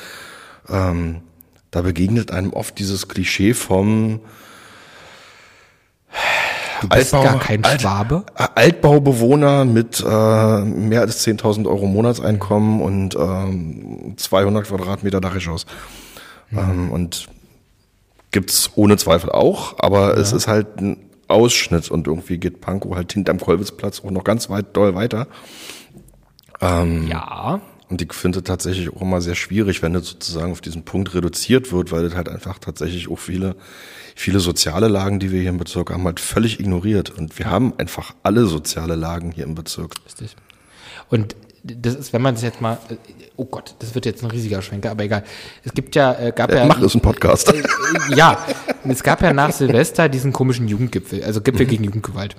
ähm, da begegnet einem oft dieses Klischee vom Du bist Altbau, gar kein Schwabe? Alt, Altbaubewohner mit äh, mehr als 10.000 Euro Monatseinkommen und ähm, 200 Quadratmeter Dachgeschoss. Mhm. Ähm, und gibt's ohne Zweifel auch, aber ja. es ist halt ein Ausschnitt und irgendwie geht Pankow halt hinterm Kolwitzplatz auch noch ganz weit doll weiter. Ähm, ja. Und ich finde tatsächlich auch immer sehr schwierig, wenn das sozusagen auf diesen Punkt reduziert wird, weil das halt einfach tatsächlich auch viele, viele soziale Lagen, die wir hier im Bezirk haben, halt völlig ignoriert. Und wir haben einfach alle soziale Lagen hier im Bezirk. Richtig. Und das ist, wenn man sich jetzt mal, oh Gott, das wird jetzt ein riesiger Schwenker, aber egal. Es gibt ja, äh, gab ja. ja Mach es ein Podcast. Äh, äh, ja, es gab ja nach Silvester diesen komischen Jugendgipfel, also Gipfel mhm. gegen Jugendgewalt.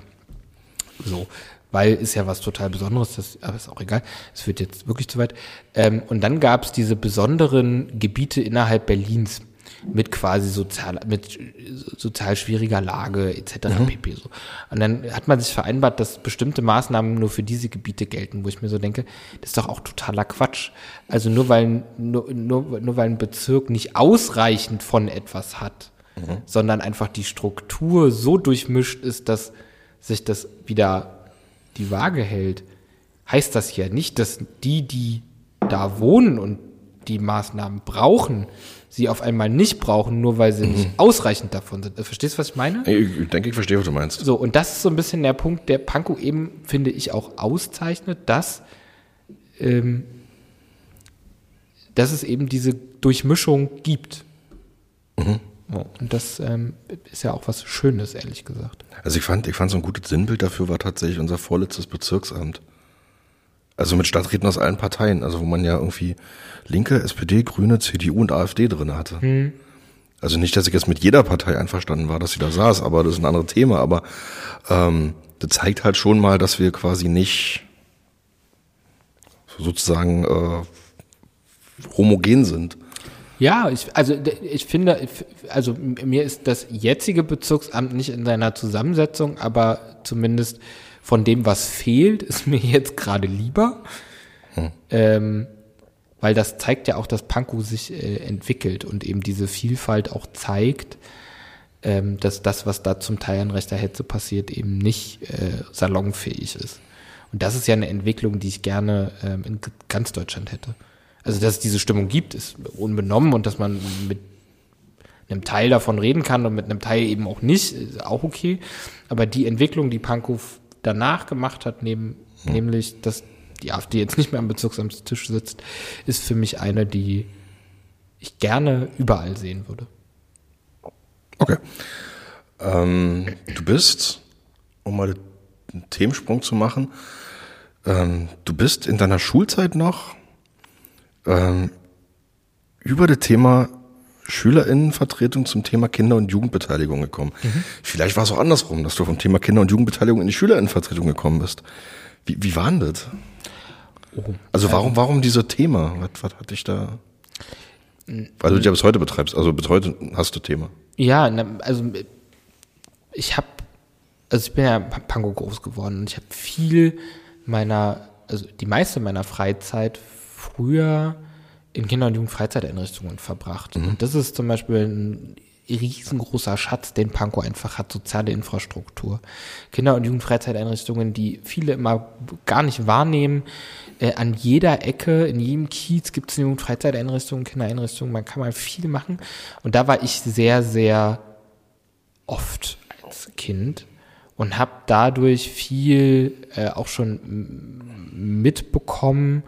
So, weil ist ja was total Besonderes, das, aber ist auch egal. Es wird jetzt wirklich zu weit. Ähm, und dann gab es diese besonderen Gebiete innerhalb Berlins mit quasi sozial, mit sozial schwieriger Lage etc. Mhm. pp. So. Und dann hat man sich vereinbart, dass bestimmte Maßnahmen nur für diese Gebiete gelten, wo ich mir so denke, das ist doch auch totaler Quatsch. Also nur weil, nur, nur, nur weil ein Bezirk nicht ausreichend von etwas hat, mhm. sondern einfach die Struktur so durchmischt ist, dass sich das wieder die Waage hält, heißt das ja nicht, dass die, die da wohnen und die Maßnahmen brauchen, sie auf einmal nicht brauchen, nur weil sie mhm. nicht ausreichend davon sind. Verstehst du, was ich meine? Ich denke, ich verstehe, was du meinst. So, und das ist so ein bisschen der Punkt, der Pankow eben, finde ich, auch auszeichnet, dass, ähm, dass es eben diese Durchmischung gibt. Mhm. Und das ähm, ist ja auch was Schönes, ehrlich gesagt. Also ich fand, ich fand so ein gutes Sinnbild dafür war tatsächlich unser vorletztes Bezirksamt. Also mit Stadträten aus allen Parteien, also wo man ja irgendwie Linke, SPD, Grüne, CDU und AfD drin hatte. Hm. Also nicht, dass ich jetzt mit jeder Partei einverstanden war, dass sie da saß, aber das ist ein anderes Thema. Aber ähm, das zeigt halt schon mal, dass wir quasi nicht sozusagen äh, homogen sind. Ja, ich, also ich finde, also mir ist das jetzige Bezirksamt nicht in seiner Zusammensetzung, aber zumindest von dem, was fehlt, ist mir jetzt gerade lieber. Hm. Ähm, weil das zeigt ja auch, dass Pankow sich äh, entwickelt und eben diese Vielfalt auch zeigt, ähm, dass das, was da zum Teil an rechter Hetze passiert, eben nicht äh, salonfähig ist. Und das ist ja eine Entwicklung, die ich gerne ähm, in ganz Deutschland hätte. Also, dass es diese Stimmung gibt, ist unbenommen und dass man mit einem Teil davon reden kann und mit einem Teil eben auch nicht, ist auch okay. Aber die Entwicklung, die Pankow danach gemacht hat, neben, hm. nämlich, dass die AfD jetzt nicht mehr am Bezirksamtstisch sitzt, ist für mich eine, die ich gerne überall sehen würde. Okay. Ähm, du bist, um mal einen Themensprung zu machen, ähm, du bist in deiner Schulzeit noch ähm, über das Thema Schülerinnenvertretung zum Thema Kinder- und Jugendbeteiligung gekommen. Mhm. Vielleicht war es auch andersrum, dass du vom Thema Kinder- und Jugendbeteiligung in die Schülerinnenvertretung gekommen bist. Wie, wie war denn das? Oh, also warum, warum dieses Thema? Was, was hat dich da? Weil du dich ja bis heute betreibst, also bis heute hast du Thema. Ja, also ich habe, also ich bin ja Pango groß geworden und ich habe viel meiner, also die meiste meiner Freizeit früher in Kinder- und Jugendfreizeiteinrichtungen verbracht. Mhm. Und das ist zum Beispiel ein riesengroßer Schatz, den Pankow einfach hat, soziale Infrastruktur. Kinder- und Jugendfreizeiteinrichtungen, die viele immer gar nicht wahrnehmen. Äh, an jeder Ecke, in jedem Kiez gibt es eine Jugendfreizeiteinrichtung, Kindereinrichtungen, man kann mal viel machen. Und da war ich sehr, sehr oft als Kind und habe dadurch viel äh, auch schon mitbekommen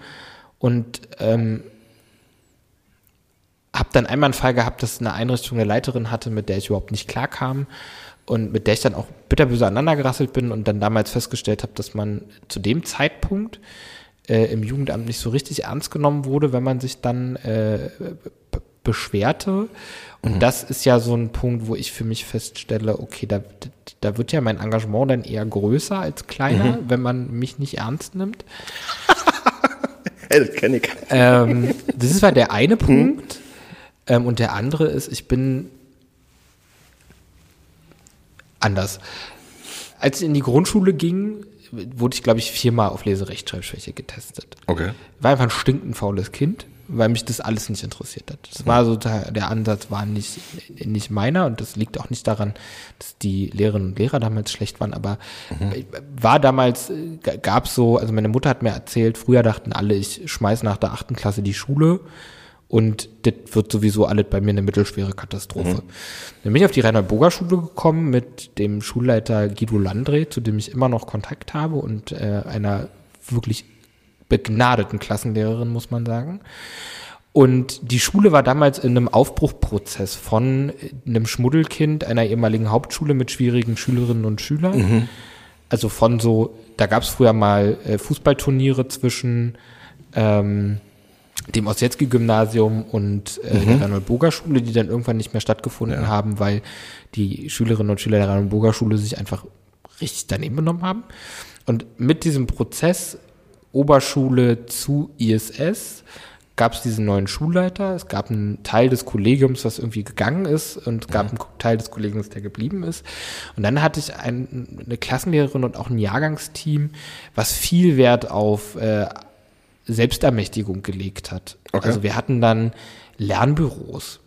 und ähm, habe dann einmal einen Fall gehabt, dass eine Einrichtung eine Leiterin hatte, mit der ich überhaupt nicht klarkam und mit der ich dann auch bitterböse aneinandergerasselt bin und dann damals festgestellt habe, dass man zu dem Zeitpunkt äh, im Jugendamt nicht so richtig ernst genommen wurde, wenn man sich dann äh, beschwerte. Und mhm. das ist ja so ein Punkt, wo ich für mich feststelle, okay, da, da wird ja mein Engagement dann eher größer als kleiner, mhm. wenn man mich nicht ernst nimmt. das kenne ich. Ähm, das ist war der eine Punkt. Ähm, und der andere ist, ich bin anders. Als ich in die Grundschule ging, wurde ich, glaube ich, viermal auf Leserechtschreibschwäche getestet. Okay. War einfach ein stinkend faules Kind, weil mich das alles nicht interessiert hat. Das war so, der Ansatz war nicht, nicht meiner und das liegt auch nicht daran, dass die Lehrerinnen und Lehrer damals schlecht waren, aber mhm. war damals, gab es so, also meine Mutter hat mir erzählt, früher dachten alle, ich schmeiß nach der achten Klasse die Schule und das wird sowieso alles bei mir eine mittelschwere Katastrophe. Mhm. Dann bin ich auf die Reinhard-Boger-Schule gekommen mit dem Schulleiter Guido Landre, zu dem ich immer noch Kontakt habe und äh, einer wirklich begnadeten Klassenlehrerin, muss man sagen. Und die Schule war damals in einem Aufbruchprozess von einem Schmuddelkind einer ehemaligen Hauptschule mit schwierigen Schülerinnen und Schülern. Mhm. Also von so, da gab es früher mal äh, Fußballturniere zwischen ähm, dem Osjetski-Gymnasium und äh, mhm. der Reinhold-Boger-Schule, die dann irgendwann nicht mehr stattgefunden ja. haben, weil die Schülerinnen und Schüler der Reinhold-Boger-Schule sich einfach richtig daneben benommen haben. Und mit diesem Prozess Oberschule zu ISS gab es diesen neuen Schulleiter. Es gab einen Teil des Kollegiums, was irgendwie gegangen ist und es gab mhm. einen Teil des Kollegiums, der geblieben ist. Und dann hatte ich ein, eine Klassenlehrerin und auch ein Jahrgangsteam, was viel Wert auf äh, Selbstermächtigung gelegt hat. Okay. Also wir hatten dann Lernbüros,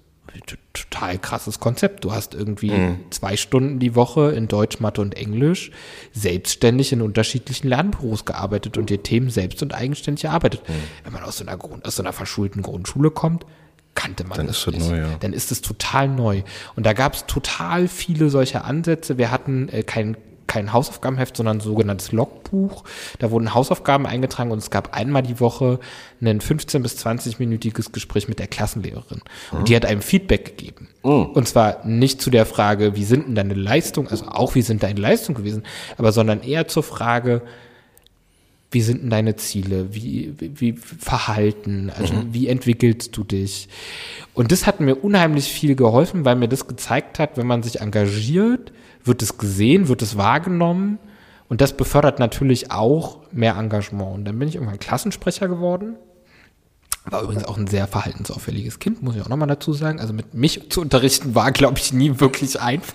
total krasses Konzept. Du hast irgendwie mhm. zwei Stunden die Woche in Deutsch, Mathe und Englisch selbstständig in unterschiedlichen Lernbüros gearbeitet und dir Themen selbst und eigenständig erarbeitet. Mhm. Wenn man aus so einer Grund, aus so einer verschulten Grundschule kommt, kannte man Dann das ist nicht. neu, ja. Dann ist es total neu. Und da gab es total viele solche Ansätze. Wir hatten äh, kein kein Hausaufgabenheft, sondern ein sogenanntes Logbuch. Da wurden Hausaufgaben eingetragen und es gab einmal die Woche ein 15 bis 20-minütiges Gespräch mit der Klassenlehrerin. Und die hat einem Feedback gegeben. Und zwar nicht zu der Frage, wie sind denn deine Leistungen, also auch wie sind deine Leistungen gewesen, aber sondern eher zur Frage, wie sind denn deine Ziele? Wie, wie, wie Verhalten? Also wie entwickelst du dich? Und das hat mir unheimlich viel geholfen, weil mir das gezeigt hat, wenn man sich engagiert, wird es gesehen, wird es wahrgenommen. Und das befördert natürlich auch mehr Engagement. Und dann bin ich irgendwann Klassensprecher geworden. War übrigens auch ein sehr verhaltensauffälliges Kind, muss ich auch nochmal dazu sagen. Also mit mich zu unterrichten war, glaube ich, nie wirklich einfach.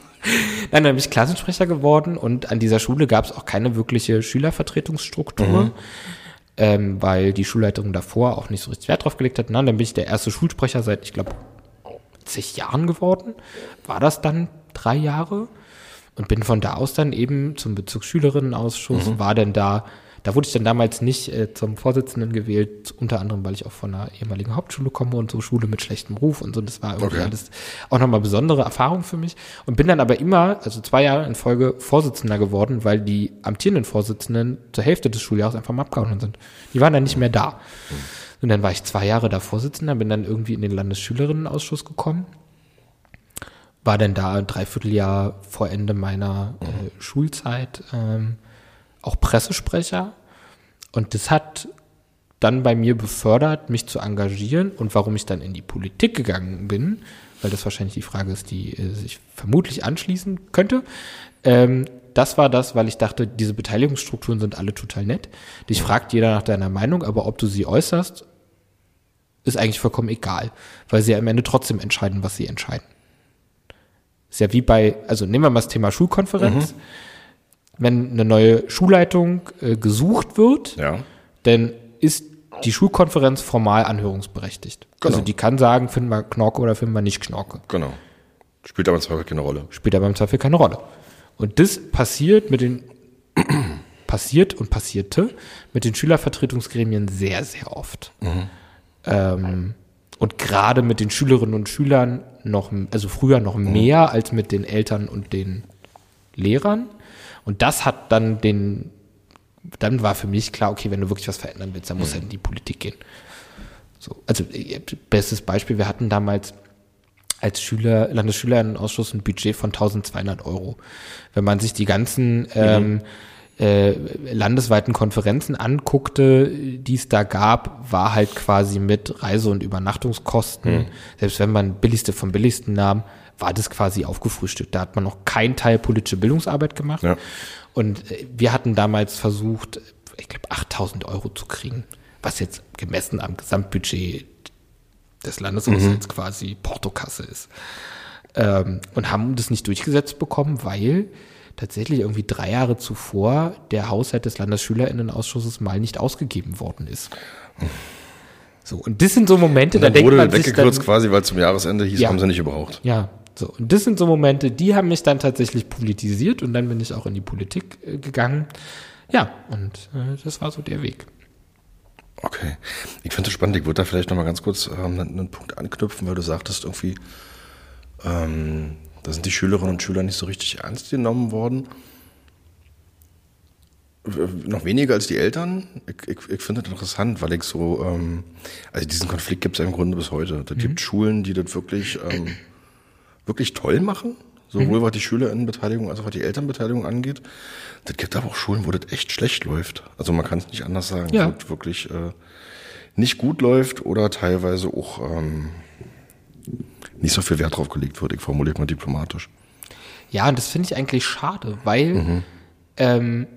Dann bin ich Klassensprecher geworden und an dieser Schule gab es auch keine wirkliche Schülervertretungsstruktur, mhm. ähm, weil die Schulleitung davor auch nicht so richtig Wert drauf gelegt hat. Und dann bin ich der erste Schulsprecher seit, ich glaube, zig Jahren geworden. War das dann drei Jahre? Und bin von da aus dann eben zum Bezirksschülerinnenausschuss, mhm. war denn da da wurde ich dann damals nicht äh, zum Vorsitzenden gewählt, unter anderem, weil ich auch von einer ehemaligen Hauptschule komme und so Schule mit schlechtem Ruf und so. Das war irgendwie okay. alles auch nochmal besondere Erfahrung für mich. Und bin dann aber immer, also zwei Jahre in Folge, Vorsitzender geworden, weil die amtierenden Vorsitzenden zur Hälfte des Schuljahres einfach mal abgehauen sind. Die waren dann nicht mehr da. Und dann war ich zwei Jahre da Vorsitzender, bin dann irgendwie in den Landesschülerinnenausschuss gekommen war dann da ein Dreivierteljahr vor Ende meiner äh, Schulzeit ähm, auch Pressesprecher. Und das hat dann bei mir befördert, mich zu engagieren und warum ich dann in die Politik gegangen bin, weil das wahrscheinlich die Frage ist, die äh, sich vermutlich anschließen könnte. Ähm, das war das, weil ich dachte, diese Beteiligungsstrukturen sind alle total nett. Dich fragt jeder nach deiner Meinung, aber ob du sie äußerst, ist eigentlich vollkommen egal, weil sie ja am Ende trotzdem entscheiden, was sie entscheiden. Ist ja wie bei, also nehmen wir mal das Thema Schulkonferenz. Mhm wenn eine neue Schulleitung äh, gesucht wird, ja. dann ist die Schulkonferenz formal anhörungsberechtigt. Genau. Also die kann sagen, finden wir Knorke oder finden wir nicht Knorke. Genau. Spielt aber im Zweifel keine Rolle. Spielt aber im Zweifel keine Rolle. Und das passiert mit den passiert und passierte mit den Schülervertretungsgremien sehr, sehr oft. Mhm. Ähm, und gerade mit den Schülerinnen und Schülern noch, also früher noch mhm. mehr als mit den Eltern und den Lehrern. Und das hat dann den, dann war für mich klar, okay, wenn du wirklich was verändern willst, dann muss mhm. halt in die Politik gehen. So, also äh, bestes Beispiel, wir hatten damals als Schüler, Landesschülerinnenausschuss ein Budget von 1200 Euro. Wenn man sich die ganzen ähm, äh, landesweiten Konferenzen anguckte, die es da gab, war halt quasi mit Reise- und Übernachtungskosten, mhm. selbst wenn man billigste vom billigsten nahm, war das quasi aufgefrühstückt. Da hat man noch keinen Teil politische Bildungsarbeit gemacht. Ja. Und äh, wir hatten damals versucht, ich glaube, 8000 Euro zu kriegen, was jetzt gemessen am Gesamtbudget des Landeshaushalts mhm. quasi Portokasse ist. Ähm, und haben das nicht durchgesetzt bekommen, weil tatsächlich irgendwie drei Jahre zuvor der Haushalt des Landesschülerinnenausschusses mal nicht ausgegeben worden ist. So, und das sind so Momente, da denkt man sich dann, quasi, weil zum Jahresende hieß, ja, haben sie nicht überhaupt. Ja, so, und das sind so Momente, die haben mich dann tatsächlich politisiert und dann bin ich auch in die Politik äh, gegangen. Ja, und äh, das war so der Weg. Okay. Ich finde es spannend. Ich würde da vielleicht nochmal ganz kurz ähm, einen, Punkt anknüpfen, weil du sagtest irgendwie, ähm, da sind die Schülerinnen und Schüler nicht so richtig ernst genommen worden. Noch weniger als die Eltern. Ich, ich, ich finde das interessant, weil ich so, ähm, also diesen Konflikt gibt es im Grunde bis heute. Da mhm. gibt Schulen, die das wirklich ähm, wirklich toll machen, sowohl mhm. was die Schülerinnenbeteiligung als auch was die Elternbeteiligung angeht. Das gibt aber auch Schulen, wo das echt schlecht läuft. Also man kann es nicht anders sagen. Ja. Wo das wirklich äh, nicht gut läuft oder teilweise auch ähm, nicht so viel Wert drauf gelegt wird. Ich formuliere mal diplomatisch. Ja, und das finde ich eigentlich schade, weil mhm. ähm,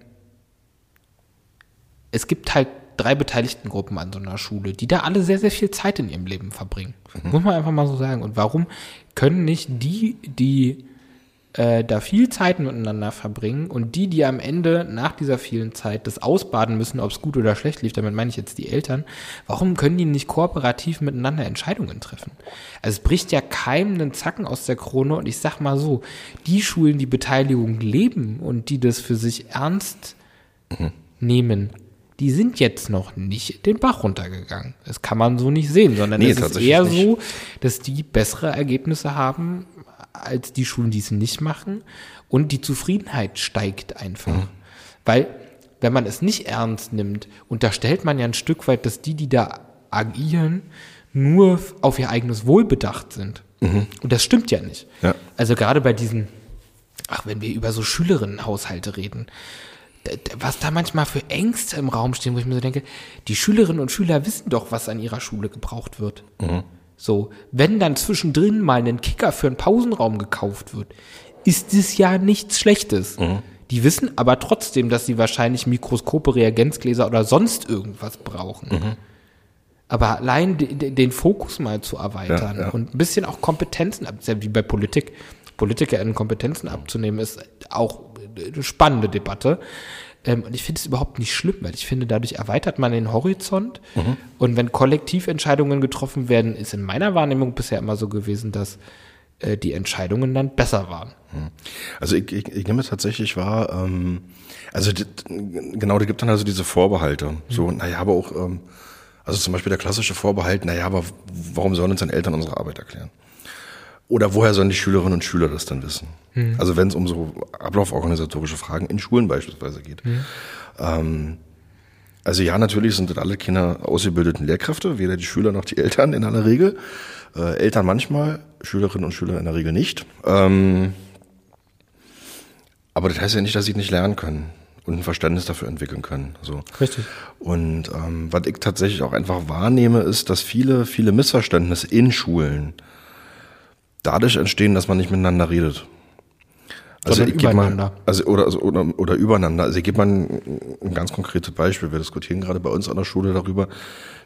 es gibt halt drei beteiligten Gruppen an so einer Schule, die da alle sehr, sehr viel Zeit in ihrem Leben verbringen. Mhm. Muss man einfach mal so sagen. Und warum können nicht die, die äh, da viel Zeit miteinander verbringen und die, die am Ende nach dieser vielen Zeit das ausbaden müssen, ob es gut oder schlecht lief, damit meine ich jetzt die Eltern, warum können die nicht kooperativ miteinander Entscheidungen treffen? Also es bricht ja keinem einen Zacken aus der Krone und ich sag mal so, die Schulen, die Beteiligung leben und die das für sich ernst mhm. nehmen, die sind jetzt noch nicht den Bach runtergegangen. Das kann man so nicht sehen, sondern nee, es ist eher nicht. so, dass die bessere Ergebnisse haben als die Schulen, die es nicht machen. Und die Zufriedenheit steigt einfach. Mhm. Weil, wenn man es nicht ernst nimmt, unterstellt man ja ein Stück weit, dass die, die da agieren, nur auf ihr eigenes Wohl bedacht sind. Mhm. Und das stimmt ja nicht. Ja. Also gerade bei diesen, ach, wenn wir über so Schülerinnenhaushalte reden, was da manchmal für Ängste im Raum stehen, wo ich mir so denke, die Schülerinnen und Schüler wissen doch, was an ihrer Schule gebraucht wird. Mhm. So, wenn dann zwischendrin mal ein Kicker für einen Pausenraum gekauft wird, ist es ja nichts Schlechtes. Mhm. Die wissen aber trotzdem, dass sie wahrscheinlich Mikroskope, Reagenzgläser oder sonst irgendwas brauchen. Mhm. Aber allein den Fokus mal zu erweitern ja, ja. und ein bisschen auch Kompetenzen, wie bei Politik, PolitikerInnen Kompetenzen abzunehmen, ist auch eine spannende Debatte. Ähm, und ich finde es überhaupt nicht schlimm, weil ich finde, dadurch erweitert man den Horizont. Mhm. Und wenn Kollektiventscheidungen getroffen werden, ist in meiner Wahrnehmung bisher immer so gewesen, dass äh, die Entscheidungen dann besser waren. Mhm. Also ich, ich, ich nehme es tatsächlich wahr, ähm, also die, genau, da gibt dann also diese Vorbehalte. Mhm. So, naja, aber auch, ähm, also zum Beispiel der klassische Vorbehalt, naja, aber warum sollen uns dann Eltern unsere Arbeit erklären? Oder woher sollen die Schülerinnen und Schüler das dann wissen? Mhm. Also wenn es um so ablauforganisatorische Fragen in Schulen beispielsweise geht. Mhm. Ähm, also ja, natürlich sind das alle Kinder ausgebildeten Lehrkräfte, weder die Schüler noch die Eltern in aller Regel. Äh, Eltern manchmal, Schülerinnen und Schüler in der Regel nicht. Ähm, aber das heißt ja nicht, dass sie nicht lernen können und ein Verständnis dafür entwickeln können. So. Richtig. Und ähm, was ich tatsächlich auch einfach wahrnehme, ist, dass viele, viele Missverständnisse in Schulen dadurch entstehen, dass man nicht miteinander redet. Also ich übereinander. Mal, also oder, also oder oder übereinander. Also ich gebe mal ein, ein ganz konkretes Beispiel. Wir diskutieren gerade bei uns an der Schule darüber,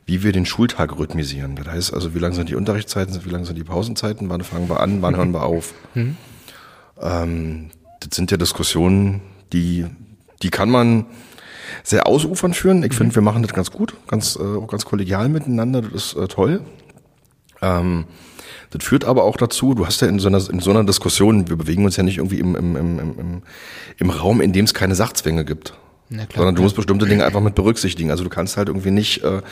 wie wir den Schultag rhythmisieren. Das heißt also, wie lang sind die Unterrichtszeiten, wie lang sind die Pausenzeiten, wann fangen wir an, wann hören wir auf. Mhm. Ähm, das sind ja Diskussionen, die die kann man sehr ausufern führen. Ich mhm. finde, wir machen das ganz gut, ganz äh, ganz kollegial miteinander. Das ist äh, toll. Ähm, das führt aber auch dazu, du hast ja in so einer, in so einer Diskussion, wir bewegen uns ja nicht irgendwie im, im, im, im, im Raum, in dem es keine Sachzwänge gibt. Klar, sondern du musst bestimmte Dinge einfach mit berücksichtigen. Also du kannst halt irgendwie nicht äh,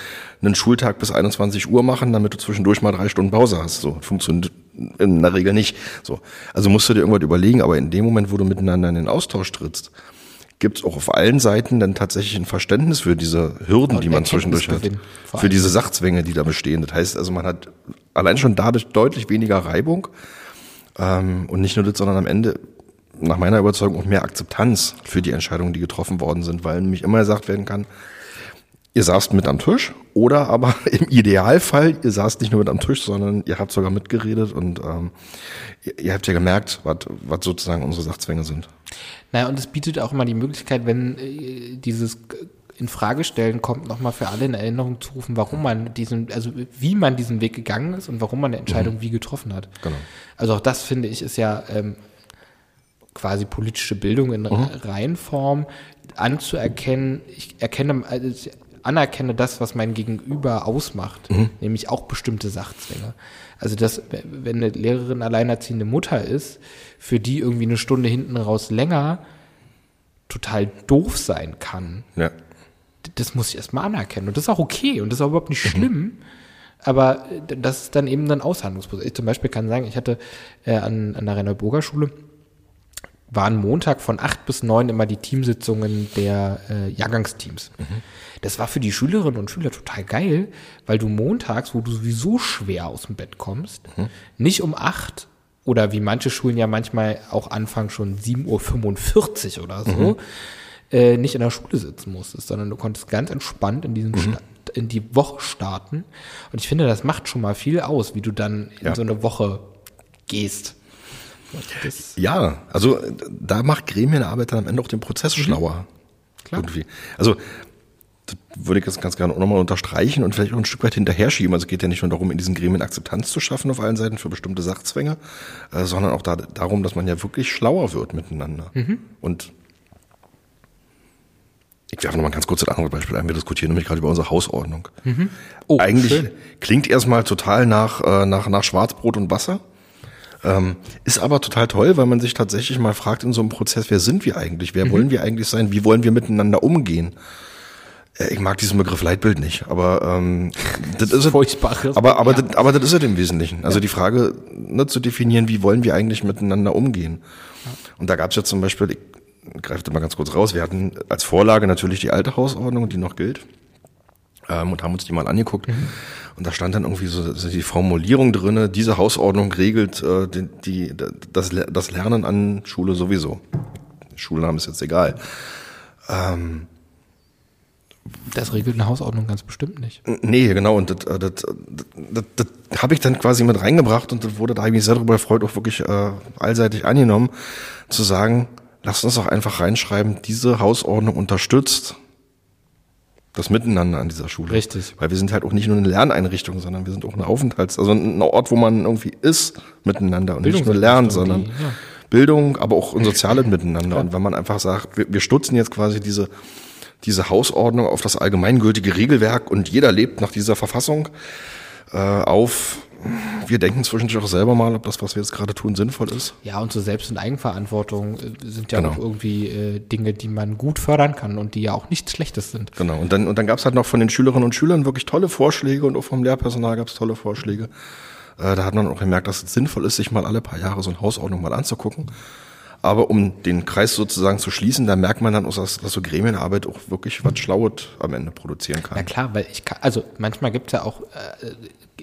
einen Schultag bis 21 Uhr machen, damit du zwischendurch mal drei Stunden Pause hast. So funktioniert in der Regel nicht. So, also musst du dir irgendwas überlegen. Aber in dem Moment, wo du miteinander in den Austausch trittst, gibt es auch auf allen Seiten dann tatsächlich ein Verständnis für diese Hürden, die man zwischendurch hat, für diese Sachzwänge, die da bestehen. Das heißt also, man hat allein schon dadurch deutlich weniger Reibung ähm, und nicht nur das, sondern am Ende nach meiner Überzeugung auch mehr Akzeptanz für die Entscheidungen, die getroffen worden sind, weil nämlich immer gesagt werden kann, ihr saßt mit am Tisch oder aber im Idealfall, ihr saßt nicht nur mit am Tisch, sondern ihr habt sogar mitgeredet und ähm, ihr, ihr habt ja gemerkt, was sozusagen unsere Sachzwänge sind. Naja, und es bietet auch immer die Möglichkeit, wenn äh, dieses in Frage stellen kommt, nochmal für alle in Erinnerung zu rufen, warum man diesen, also wie man diesen Weg gegangen ist und warum man eine Entscheidung mhm. wie getroffen hat. Genau. Also auch das finde ich ist ja ähm, quasi politische Bildung in mhm. Reihenform anzuerkennen. Ich erkenne, also ich anerkenne das, was mein Gegenüber ausmacht, mhm. nämlich auch bestimmte Sachzwänge. Also dass, wenn eine Lehrerin alleinerziehende Mutter ist, für die irgendwie eine Stunde hinten raus länger total doof sein kann. Ja. Das muss ich erstmal anerkennen. Und das ist auch okay und das ist auch überhaupt nicht mhm. schlimm. Aber das ist dann eben dann Aushandlungsprozess. Ich zum Beispiel kann sagen, ich hatte äh, an, an der Renneuburger Schule waren Montag von acht bis neun immer die Teamsitzungen der äh, Jahrgangsteams. Mhm. Das war für die Schülerinnen und Schüler total geil, weil du montags, wo du sowieso schwer aus dem Bett kommst, mhm. nicht um acht oder wie manche Schulen ja manchmal auch anfangen schon 7.45 Uhr oder so, mhm. äh, nicht in der Schule sitzen musstest, sondern du konntest ganz entspannt in diesen mhm. in die Woche starten. Und ich finde, das macht schon mal viel aus, wie du dann in ja. so eine Woche gehst. Das ja, also da macht Gremienarbeit dann am Ende auch den Prozess mhm. schlauer. Klar. Irgendwie. Also das würde ich jetzt ganz gerne auch nochmal unterstreichen und vielleicht auch ein Stück weit hinterher schieben. Also es geht ja nicht nur darum, in diesen Gremien Akzeptanz zu schaffen auf allen Seiten für bestimmte Sachzwänge, äh, sondern auch da, darum, dass man ja wirklich schlauer wird miteinander. Mhm. Und ich werfe nochmal ganz kurz das andere Beispiel ein. Wir diskutieren nämlich gerade über unsere Hausordnung. Mhm. Oh, Eigentlich schön. klingt erstmal total nach, äh, nach, nach Schwarzbrot und Wasser. Ähm, ist aber total toll, weil man sich tatsächlich mal fragt in so einem Prozess, wer sind wir eigentlich? Wer mhm. wollen wir eigentlich sein? Wie wollen wir miteinander umgehen? Äh, ich mag diesen Begriff Leitbild nicht, aber ähm, das, das ist Furchtbares. Aber aber ja. das, aber das ist es im Wesentlichen. Also ja. die Frage ne, zu definieren, wie wollen wir eigentlich miteinander umgehen? Ja. Und da gab es ja zum Beispiel, ich greife das mal ganz kurz raus, wir hatten als Vorlage natürlich die alte Hausordnung, die noch gilt, ähm, und haben uns die mal angeguckt. Mhm. Und da stand dann irgendwie so, so die Formulierung drinne: Diese Hausordnung regelt äh, die, die, das, das Lernen an Schule sowieso. Schulname ist jetzt egal. Ähm, das regelt eine Hausordnung ganz bestimmt nicht. Nee, genau. Und das, äh, das, das, habe ich dann quasi mit reingebracht und das wurde, da habe ich mich sehr darüber gefreut, auch wirklich äh, allseitig angenommen, zu sagen, lasst uns doch einfach reinschreiben, diese Hausordnung unterstützt das Miteinander an dieser Schule. Richtig. Weil wir sind halt auch nicht nur eine Lerneinrichtung, sondern wir sind auch eine Aufenthalts-, also ein Ort, wo man irgendwie ist miteinander und nicht nur lernt, sondern ja. Bildung, aber auch ein soziales Miteinander. Klar. Und wenn man einfach sagt, wir, wir stutzen jetzt quasi diese diese Hausordnung auf das allgemeingültige Regelwerk und jeder lebt nach dieser Verfassung äh, auf. Wir denken zwischendurch auch selber mal, ob das, was wir jetzt gerade tun, sinnvoll ist. Ja, und so Selbst- und Eigenverantwortung äh, sind ja genau. auch irgendwie äh, Dinge, die man gut fördern kann und die ja auch nichts Schlechtes sind. Genau, und dann, und dann gab es halt noch von den Schülerinnen und Schülern wirklich tolle Vorschläge und auch vom Lehrpersonal gab es tolle Vorschläge. Äh, da hat man auch gemerkt, dass es sinnvoll ist, sich mal alle paar Jahre so eine Hausordnung mal anzugucken. Aber um den Kreis sozusagen zu schließen, da merkt man dann auch, dass, dass so Gremienarbeit auch wirklich was Schlaues am Ende produzieren kann. Ja klar, weil ich kann, also manchmal gibt es ja auch, äh,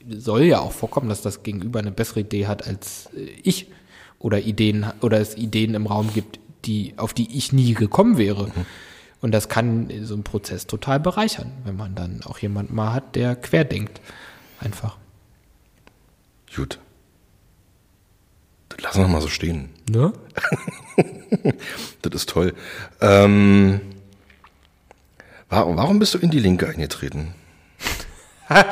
soll ja auch vorkommen, dass das Gegenüber eine bessere Idee hat als äh, ich oder Ideen oder es Ideen im Raum gibt, die, auf die ich nie gekommen wäre. Mhm. Und das kann so einen Prozess total bereichern, wenn man dann auch jemanden mal hat, der querdenkt. Einfach. Gut. Lassen wir mal so stehen. Ne? das ist toll. Ähm, warum, warum bist du in die Linke eingetreten?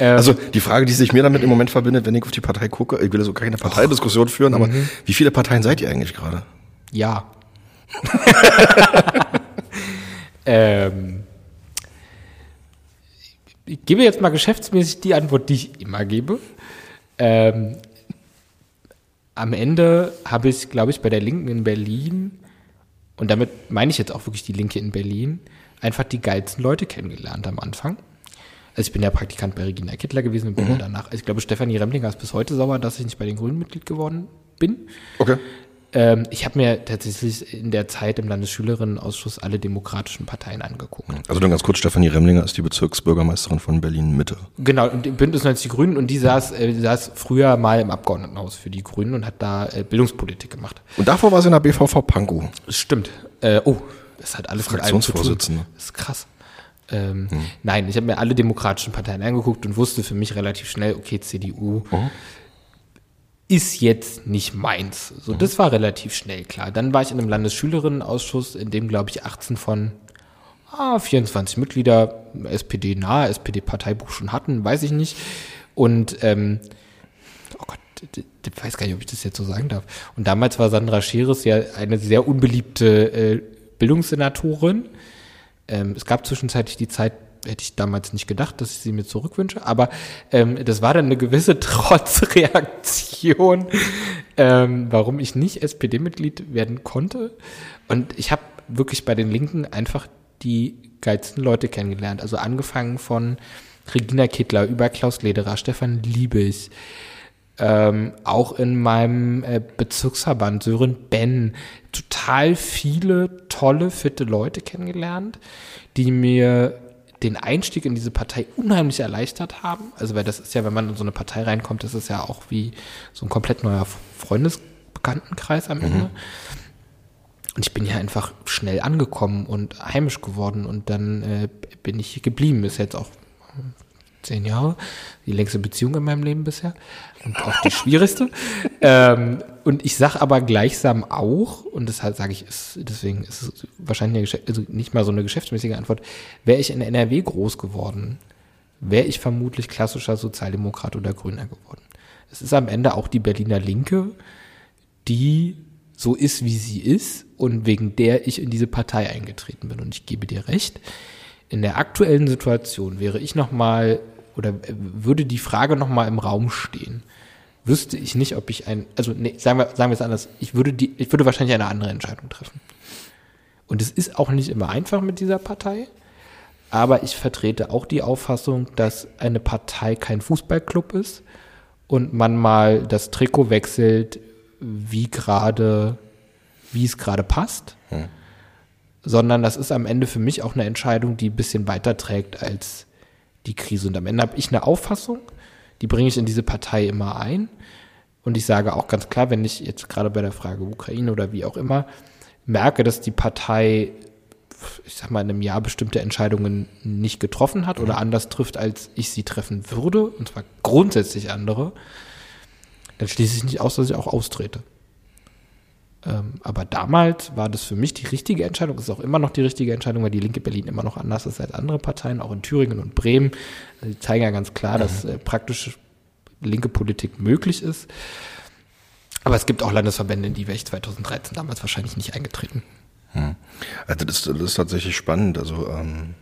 Ähm. also die Frage, die sich mir damit im Moment verbindet, wenn ich auf die Partei gucke, ich will so keine Parteidiskussion führen, aber mhm. wie viele Parteien seid ihr eigentlich gerade? Ja. ähm, ich gebe jetzt mal geschäftsmäßig die Antwort, die ich immer gebe. Ähm, am Ende habe ich, glaube ich, bei der Linken in Berlin, und damit meine ich jetzt auch wirklich die Linke in Berlin, einfach die geilsten Leute kennengelernt am Anfang. Also ich bin ja Praktikant bei Regina Kittler gewesen und bin mhm. danach, also ich glaube, Stefanie Remlinger ist bis heute sauer, dass ich nicht bei den Grünen Mitglied geworden bin. Okay. Ähm, ich habe mir tatsächlich in der Zeit im Landesschülerinnenausschuss alle demokratischen Parteien angeguckt. Also dann ganz kurz, Stefanie Remlinger ist die Bezirksbürgermeisterin von Berlin-Mitte. Genau, und Bündnis 90 Die Grünen und die saß, äh, saß früher mal im Abgeordnetenhaus für die Grünen und hat da äh, Bildungspolitik gemacht. Und davor war sie in der BVV Pankow. Stimmt. Äh, oh, das hat alles tun. Das ist krass. Ähm, hm. Nein, ich habe mir alle demokratischen Parteien angeguckt und wusste für mich relativ schnell, okay, CDU, oh ist jetzt nicht meins. So, das war relativ schnell klar. Dann war ich in einem Landesschülerinnenausschuss, in dem, glaube ich, 18 von ah, 24 Mitglieder SPD nahe, SPD-Parteibuch schon hatten, weiß ich nicht. Und ähm, oh Gott, ich weiß gar nicht, ob ich das jetzt so sagen darf. Und damals war Sandra Scheres ja eine sehr unbeliebte äh, Bildungssenatorin. Ähm, es gab zwischenzeitlich die Zeit, hätte ich damals nicht gedacht, dass ich sie mir zurückwünsche, aber ähm, das war dann eine gewisse Trotzreaktion, ähm, warum ich nicht SPD-Mitglied werden konnte. Und ich habe wirklich bei den Linken einfach die geilsten Leute kennengelernt. Also angefangen von Regina Kittler über Klaus Lederer, Stefan Liebig, ähm, auch in meinem äh, Bezirksverband Sören Ben total viele tolle, fitte Leute kennengelernt, die mir den Einstieg in diese Partei unheimlich erleichtert haben. Also, weil das ist ja, wenn man in so eine Partei reinkommt, das ist ja auch wie so ein komplett neuer Freundesbekanntenkreis am Ende. Mhm. Und ich bin ja einfach schnell angekommen und heimisch geworden und dann äh, bin ich hier geblieben. Ist jetzt auch zehn Jahre, die längste Beziehung in meinem Leben bisher und auch die schwierigste. ähm, und ich sage aber gleichsam auch, und deshalb sage ich, ist, deswegen ist es wahrscheinlich eine, also nicht mal so eine geschäftsmäßige Antwort, wäre ich in NRW groß geworden, wäre ich vermutlich klassischer Sozialdemokrat oder Grüner geworden. Es ist am Ende auch die Berliner Linke, die so ist, wie sie ist und wegen der ich in diese Partei eingetreten bin. Und ich gebe dir recht, in der aktuellen Situation wäre ich noch mal oder würde die Frage noch mal im Raum stehen, wüsste ich nicht, ob ich ein, also nee, sagen wir, sagen wir es anders, ich würde die, ich würde wahrscheinlich eine andere Entscheidung treffen. Und es ist auch nicht immer einfach mit dieser Partei, aber ich vertrete auch die Auffassung, dass eine Partei kein Fußballclub ist und man mal das Trikot wechselt, wie gerade, wie es gerade passt. Hm. Sondern das ist am Ende für mich auch eine Entscheidung, die ein bisschen weiter trägt als die Krise. Und am Ende habe ich eine Auffassung, die bringe ich in diese Partei immer ein. Und ich sage auch ganz klar, wenn ich jetzt gerade bei der Frage Ukraine oder wie auch immer merke, dass die Partei ich sag mal, in einem Jahr bestimmte Entscheidungen nicht getroffen hat oder mhm. anders trifft, als ich sie treffen würde, und zwar grundsätzlich andere, dann schließe ich nicht aus, dass ich auch austrete. Ähm, aber damals war das für mich die richtige Entscheidung, ist auch immer noch die richtige Entscheidung, weil die Linke Berlin immer noch anders ist als andere Parteien, auch in Thüringen und Bremen. Also die zeigen ja ganz klar, mhm. dass äh, praktisch linke Politik möglich ist. Aber es gibt auch Landesverbände, in die wäre ich 2013 damals wahrscheinlich nicht eingetreten. Hm. Also das, das, ist tatsächlich spannend, also, ähm,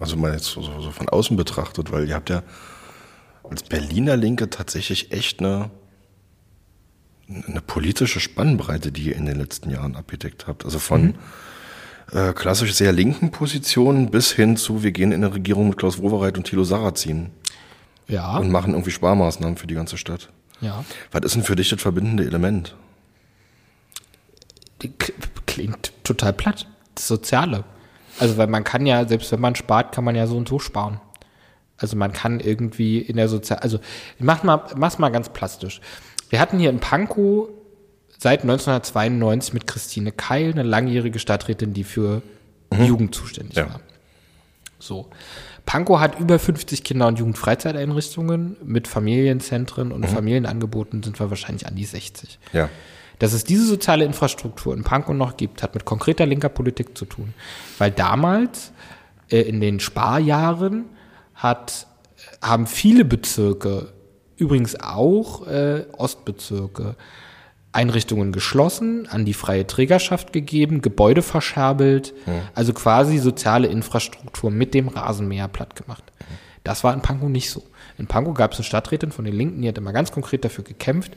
also mal jetzt so, so von außen betrachtet, weil ihr habt ja als Berliner Linke tatsächlich echt eine, eine politische Spannbreite, die ihr in den letzten Jahren abgedeckt habt. Also von mhm. äh, klassisch sehr linken Positionen bis hin zu, wir gehen in eine Regierung mit Klaus Wowereit und Thilo Sarrazin. Ja. Und machen irgendwie Sparmaßnahmen für die ganze Stadt. Ja. Was ist denn für dich das verbindende Element? klingt total platt. Das Soziale. Also, weil man kann ja, selbst wenn man spart, kann man ja so und so sparen. Also man kann irgendwie in der Sozial, also mach mal, mach's mal ganz plastisch. Wir hatten hier in Pankow seit 1992 mit Christine Keil eine langjährige Stadträtin, die für mhm. Jugend zuständig ja. war. So. Pankow hat über 50 Kinder- und Jugendfreizeiteinrichtungen mit Familienzentren und mhm. Familienangeboten sind wir wahrscheinlich an die 60. Ja. Dass es diese soziale Infrastruktur in Pankow noch gibt, hat mit konkreter linker Politik zu tun. Weil damals, äh, in den Sparjahren, hat, haben viele Bezirke, übrigens auch äh, Ostbezirke, Einrichtungen geschlossen, an die freie Trägerschaft gegeben, Gebäude verscherbelt, hm. also quasi soziale Infrastruktur mit dem Rasenmäher platt gemacht. Das war in Pankow nicht so. In Pankow gab es eine Stadträtin von den Linken, die hat immer ganz konkret dafür gekämpft,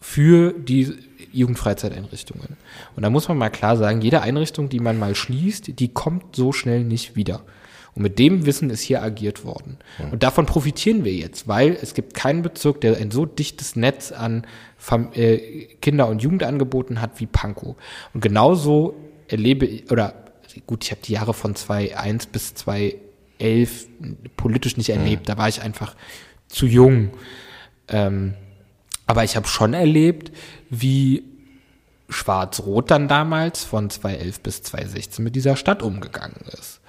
für die Jugendfreizeiteinrichtungen. Und da muss man mal klar sagen, jede Einrichtung, die man mal schließt, die kommt so schnell nicht wieder. Und mit dem Wissen ist hier agiert worden. Ja. Und davon profitieren wir jetzt, weil es gibt keinen Bezirk, der ein so dichtes Netz an Fam äh, Kinder- und Jugendangeboten hat wie Pankow. Und genauso erlebe ich, oder gut, ich habe die Jahre von 2001 bis 2011 politisch nicht erlebt. Ja. Da war ich einfach zu jung. Ähm, aber ich habe schon erlebt, wie Schwarz-Rot dann damals von 2011 bis 2016 mit dieser Stadt umgegangen ist.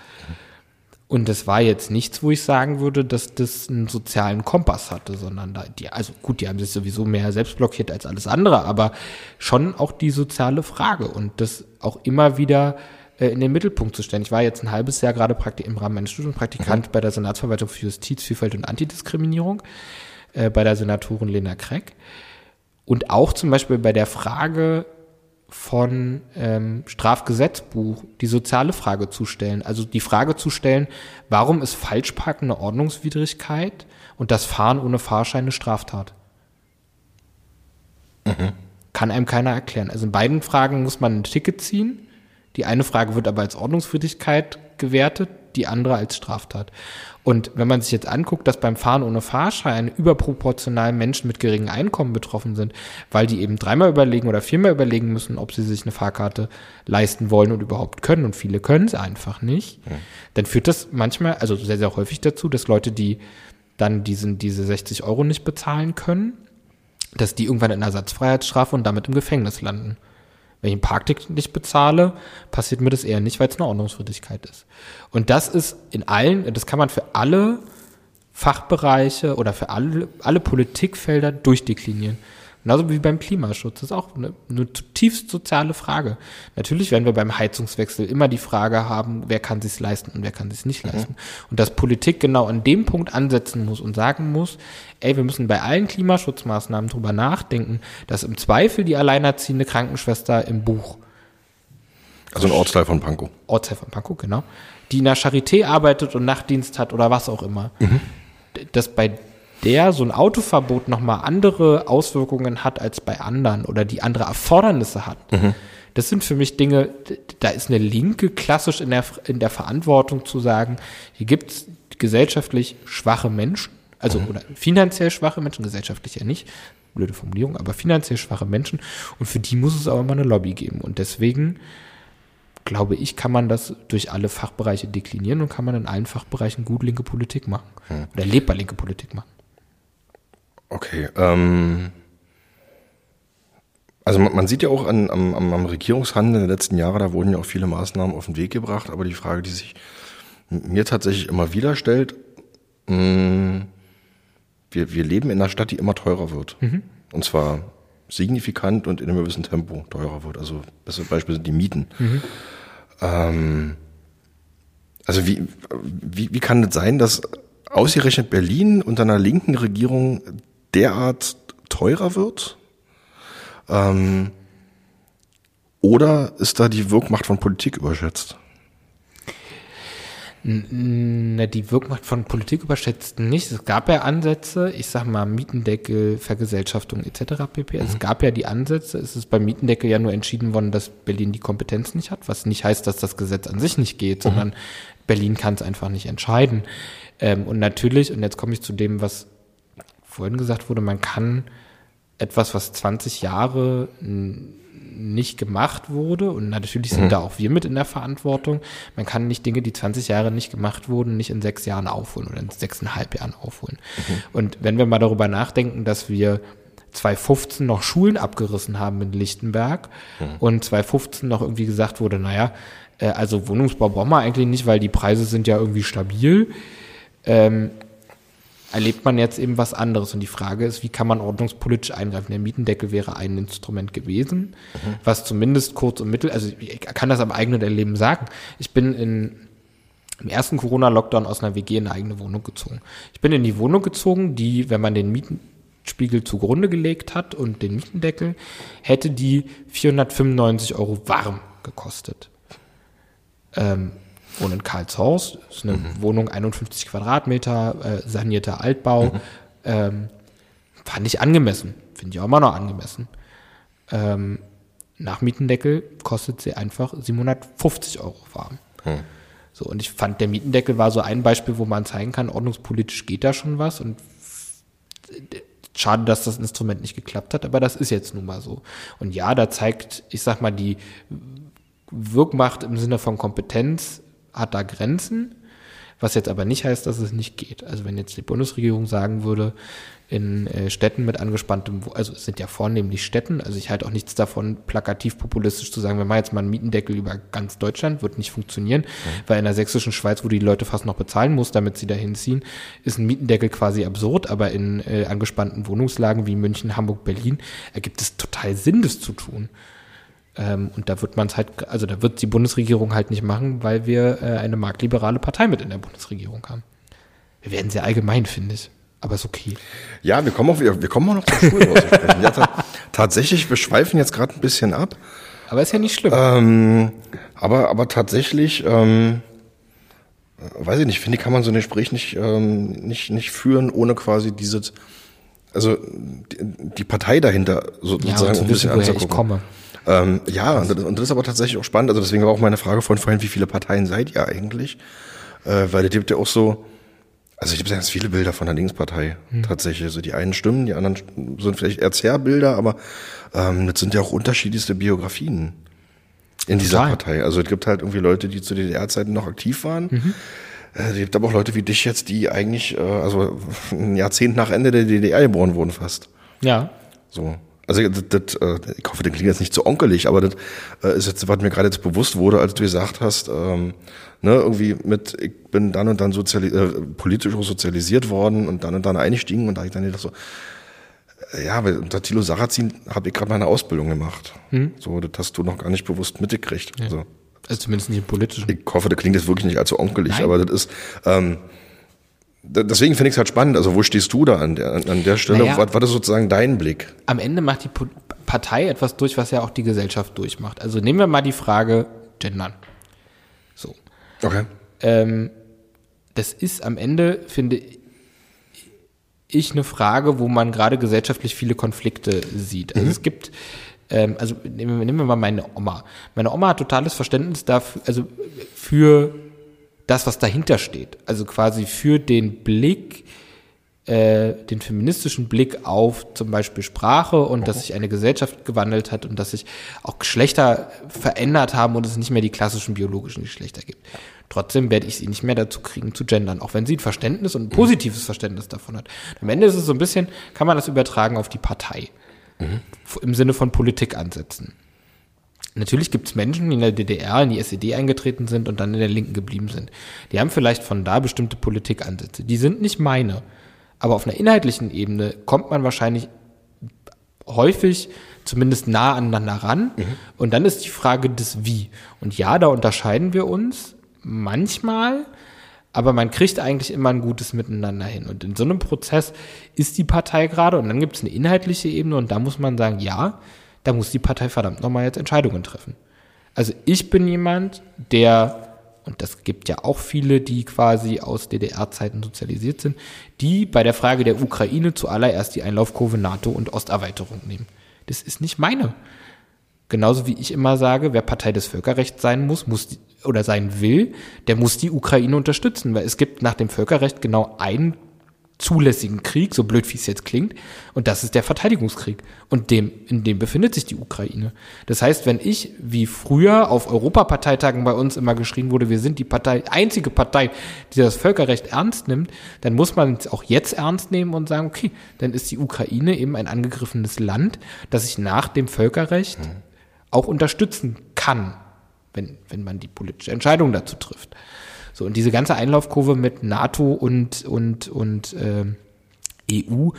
Und das war jetzt nichts, wo ich sagen würde, dass das einen sozialen Kompass hatte, sondern da, die, also gut, die haben sich sowieso mehr selbst blockiert als alles andere, aber schon auch die soziale Frage und das auch immer wieder äh, in den Mittelpunkt zu stellen. Ich war jetzt ein halbes Jahr gerade im Rahmen meines Studiums Praktikant mhm. bei der Senatsverwaltung für Justiz, Vielfalt und Antidiskriminierung äh, bei der Senatorin Lena Kreck. Und auch zum Beispiel bei der Frage von ähm, Strafgesetzbuch die soziale Frage zu stellen. Also die Frage zu stellen, warum ist Falschparken eine Ordnungswidrigkeit und das Fahren ohne Fahrschein eine Straftat? Mhm. Kann einem keiner erklären. Also in beiden Fragen muss man ein Ticket ziehen. Die eine Frage wird aber als Ordnungswidrigkeit gewertet, die andere als Straftat. Und wenn man sich jetzt anguckt, dass beim Fahren ohne Fahrschein überproportional Menschen mit geringem Einkommen betroffen sind, weil die eben dreimal überlegen oder viermal überlegen müssen, ob sie sich eine Fahrkarte leisten wollen und überhaupt können, und viele können es einfach nicht, ja. dann führt das manchmal, also sehr, sehr häufig dazu, dass Leute, die dann diesen, diese 60 Euro nicht bezahlen können, dass die irgendwann in Ersatzfreiheitsstrafe und damit im Gefängnis landen. Wenn ich ein Parkticket nicht bezahle, passiert mir das eher nicht, weil es eine Ordnungswidrigkeit ist. Und das ist in allen, das kann man für alle Fachbereiche oder für alle, alle Politikfelder durchdeklinieren. Genauso wie beim Klimaschutz. Das ist auch eine, eine zutiefst soziale Frage. Natürlich werden wir beim Heizungswechsel immer die Frage haben, wer kann sich's leisten und wer kann sich's nicht mhm. leisten. Und dass Politik genau an dem Punkt ansetzen muss und sagen muss, ey, wir müssen bei allen Klimaschutzmaßnahmen drüber nachdenken, dass im Zweifel die alleinerziehende Krankenschwester im Buch also ein Ortsteil von Pankow. Ortsteil von Pankow, genau. Die in der Charité arbeitet und Nachtdienst hat oder was auch immer. Mhm. Dass bei der so ein Autoverbot nochmal andere Auswirkungen hat als bei anderen oder die andere Erfordernisse hat. Mhm. Das sind für mich Dinge, da ist eine Linke klassisch in der, in der Verantwortung zu sagen, hier gibt es gesellschaftlich schwache Menschen, also mhm. oder finanziell schwache Menschen, gesellschaftlich ja nicht, blöde Formulierung, aber finanziell schwache Menschen und für die muss es aber mal eine Lobby geben und deswegen glaube ich, kann man das durch alle Fachbereiche deklinieren und kann man in allen Fachbereichen gut linke Politik machen hm. oder lebbar linke Politik machen. Okay. Ähm, also man, man, sieht ja auch an, am, am Regierungshandel der letzten Jahre, da wurden ja auch viele Maßnahmen auf den Weg gebracht, aber die Frage, die sich mir tatsächlich immer wieder stellt, mh, wir, wir leben in einer Stadt, die immer teurer wird. Mhm. Und zwar signifikant und in einem gewissen Tempo teurer wird. Also das Beispiel sind die Mieten. Mhm. Ähm, also wie, wie, wie kann es sein, dass ausgerechnet Berlin unter einer linken Regierung derart teurer wird? Ähm, oder ist da die Wirkmacht von Politik überschätzt? Na, die Wirkmacht von Politik überschätzt nicht. Es gab ja Ansätze, ich sag mal Mietendeckel, Vergesellschaftung etc. pp. Mhm. Es gab ja die Ansätze. Es ist beim Mietendeckel ja nur entschieden worden, dass Berlin die Kompetenz nicht hat, was nicht heißt, dass das Gesetz an sich nicht geht, mhm. sondern Berlin kann es einfach nicht entscheiden. Ähm, und natürlich, und jetzt komme ich zu dem, was vorhin gesagt wurde, man kann etwas, was 20 Jahre nicht gemacht wurde. Und natürlich sind mhm. da auch wir mit in der Verantwortung. Man kann nicht Dinge, die 20 Jahre nicht gemacht wurden, nicht in sechs Jahren aufholen oder in sechseinhalb Jahren aufholen. Mhm. Und wenn wir mal darüber nachdenken, dass wir 2015 noch Schulen abgerissen haben in Lichtenberg mhm. und 2015 noch irgendwie gesagt wurde, naja, äh, also Wohnungsbau brauchen wir eigentlich nicht, weil die Preise sind ja irgendwie stabil. Ähm, erlebt man jetzt eben was anderes. Und die Frage ist, wie kann man ordnungspolitisch eingreifen? Der Mietendeckel wäre ein Instrument gewesen, mhm. was zumindest kurz und mittel, also ich kann das am eigenen Erleben sagen. Ich bin in, im ersten Corona-Lockdown aus einer WG in eine eigene Wohnung gezogen. Ich bin in die Wohnung gezogen, die, wenn man den Mietenspiegel zugrunde gelegt hat und den Mietendeckel, hätte die 495 Euro warm gekostet. Ähm, wohne in Karlshorst, ist eine mhm. Wohnung 51 Quadratmeter, äh, sanierter Altbau. Mhm. Ähm, fand ich angemessen, finde ich auch immer noch angemessen. Ähm, nach Mietendeckel kostet sie einfach 750 Euro warm. Mhm. So, und ich fand, der Mietendeckel war so ein Beispiel, wo man zeigen kann, ordnungspolitisch geht da schon was und schade, dass das Instrument nicht geklappt hat, aber das ist jetzt nun mal so. Und ja, da zeigt, ich sag mal, die Wirkmacht im Sinne von Kompetenz hat da Grenzen, was jetzt aber nicht heißt, dass es nicht geht. Also wenn jetzt die Bundesregierung sagen würde, in äh, Städten mit angespanntem, also es sind ja vornehmlich Städten, also ich halte auch nichts davon, plakativ populistisch zu sagen, wir machen jetzt mal einen Mietendeckel über ganz Deutschland, wird nicht funktionieren, mhm. weil in der sächsischen Schweiz, wo die Leute fast noch bezahlen muss, damit sie da hinziehen, ist ein Mietendeckel quasi absurd, aber in äh, angespannten Wohnungslagen wie München, Hamburg, Berlin ergibt es total Sinn, das zu tun. Ähm, und da wird man es halt, also da wird die Bundesregierung halt nicht machen, weil wir äh, eine marktliberale Partei mit in der Bundesregierung haben. Wir werden sehr allgemein, finde ich. Aber ist okay. Ja, wir kommen auch wieder, wir kommen auch noch zur Schule zu sprechen. Ja, ta tatsächlich, wir schweifen jetzt gerade ein bisschen ab. Aber ist ja nicht schlimm. Ähm, aber, aber tatsächlich, ähm, weiß ich nicht, finde ich, kann man so ein Gespräch nicht, ähm, nicht, nicht führen, ohne quasi dieses, also die, die Partei dahinter sozusagen ja, um ein bisschen anzugucken. Ich komme. Ähm, ja, und das, und das ist aber tatsächlich auch spannend. Also deswegen war auch meine Frage von vorhin, wie viele Parteien seid ihr eigentlich? Äh, weil es gibt ja auch so, also ich habe ganz viele Bilder von der Linkspartei hm. tatsächlich. Also die einen stimmen, die anderen sind vielleicht eher Zerrbilder, aber ähm, das sind ja auch unterschiedlichste Biografien in dieser Total. Partei. Also es gibt halt irgendwie Leute, die zu DDR-Zeiten noch aktiv waren. Mhm. Äh, es gibt aber auch Leute wie dich jetzt, die eigentlich, äh, also ein Jahrzehnt nach Ende der DDR geboren wurden fast. Ja. So. Also das, das, äh, ich hoffe, das klingt jetzt nicht zu onkelig, aber das äh, ist jetzt, was mir gerade jetzt bewusst wurde, als du gesagt hast, ähm, ne, irgendwie mit, ich bin dann und dann soziali äh, politisch sozialisiert worden und dann und dann eingestiegen und da ich dann gedacht so, Ja, weil unter Thilo Sarrazin habe ich gerade meine Ausbildung gemacht. Hm? So, das hast du noch gar nicht bewusst mitgekriegt. Ja. Also, also zumindest nicht politisch. Ich hoffe, das klingt jetzt wirklich nicht allzu onkelig, Nein. aber das ist, ähm, deswegen finde ich es halt spannend. Also wo stehst du da an der, an der Stelle? Naja, was, was ist sozusagen dein Blick? Am Ende macht die Partei etwas durch, was ja auch die Gesellschaft durchmacht. Also nehmen wir mal die Frage Gendern. So. Okay. Ähm, das ist am Ende, finde ich, eine Frage, wo man gerade gesellschaftlich viele Konflikte sieht. Also mhm. es gibt ähm, also nehmen wir, nehmen wir mal meine Oma. Meine Oma hat totales Verständnis dafür, also für das, was dahinter steht. Also quasi für den Blick, äh, den feministischen Blick auf zum Beispiel Sprache und dass sich eine Gesellschaft gewandelt hat und dass sich auch Geschlechter verändert haben und es nicht mehr die klassischen biologischen Geschlechter gibt. Trotzdem werde ich sie nicht mehr dazu kriegen zu gendern, auch wenn sie ein Verständnis und ein positives Verständnis davon hat. Am Ende ist es so ein bisschen, kann man das übertragen auf die Partei. Mhm. Im Sinne von Politik ansetzen. Natürlich gibt es Menschen, die in der DDR in die SED eingetreten sind und dann in der Linken geblieben sind. Die haben vielleicht von da bestimmte Politikansätze. Die sind nicht meine. Aber auf einer inhaltlichen Ebene kommt man wahrscheinlich häufig zumindest nah aneinander ran. Mhm. Und dann ist die Frage des Wie. Und ja, da unterscheiden wir uns manchmal, aber man kriegt eigentlich immer ein gutes Miteinander hin. Und in so einem Prozess ist die Partei gerade und dann gibt es eine inhaltliche Ebene und da muss man sagen, ja, da muss die Partei verdammt nochmal jetzt Entscheidungen treffen. Also ich bin jemand, der, und das gibt ja auch viele, die quasi aus DDR-Zeiten sozialisiert sind, die bei der Frage der Ukraine zuallererst die Einlaufkurve NATO und Osterweiterung nehmen. Das ist nicht meine. Genauso wie ich immer sage, wer Partei des Völkerrechts sein muss, muss oder sein will, der muss die Ukraine unterstützen, weil es gibt nach dem Völkerrecht genau einen zulässigen Krieg, so blöd wie es jetzt klingt, und das ist der Verteidigungskrieg. Und dem, in dem befindet sich die Ukraine. Das heißt, wenn ich, wie früher auf Europaparteitagen bei uns immer geschrien wurde, wir sind die Partei, einzige Partei, die das Völkerrecht ernst nimmt, dann muss man es auch jetzt ernst nehmen und sagen, okay, dann ist die Ukraine eben ein angegriffenes Land, das sich nach dem Völkerrecht mhm. auch unterstützen kann wenn, wenn man die politische Entscheidung dazu trifft. So, und diese ganze Einlaufkurve mit NATO und, und, und äh, EU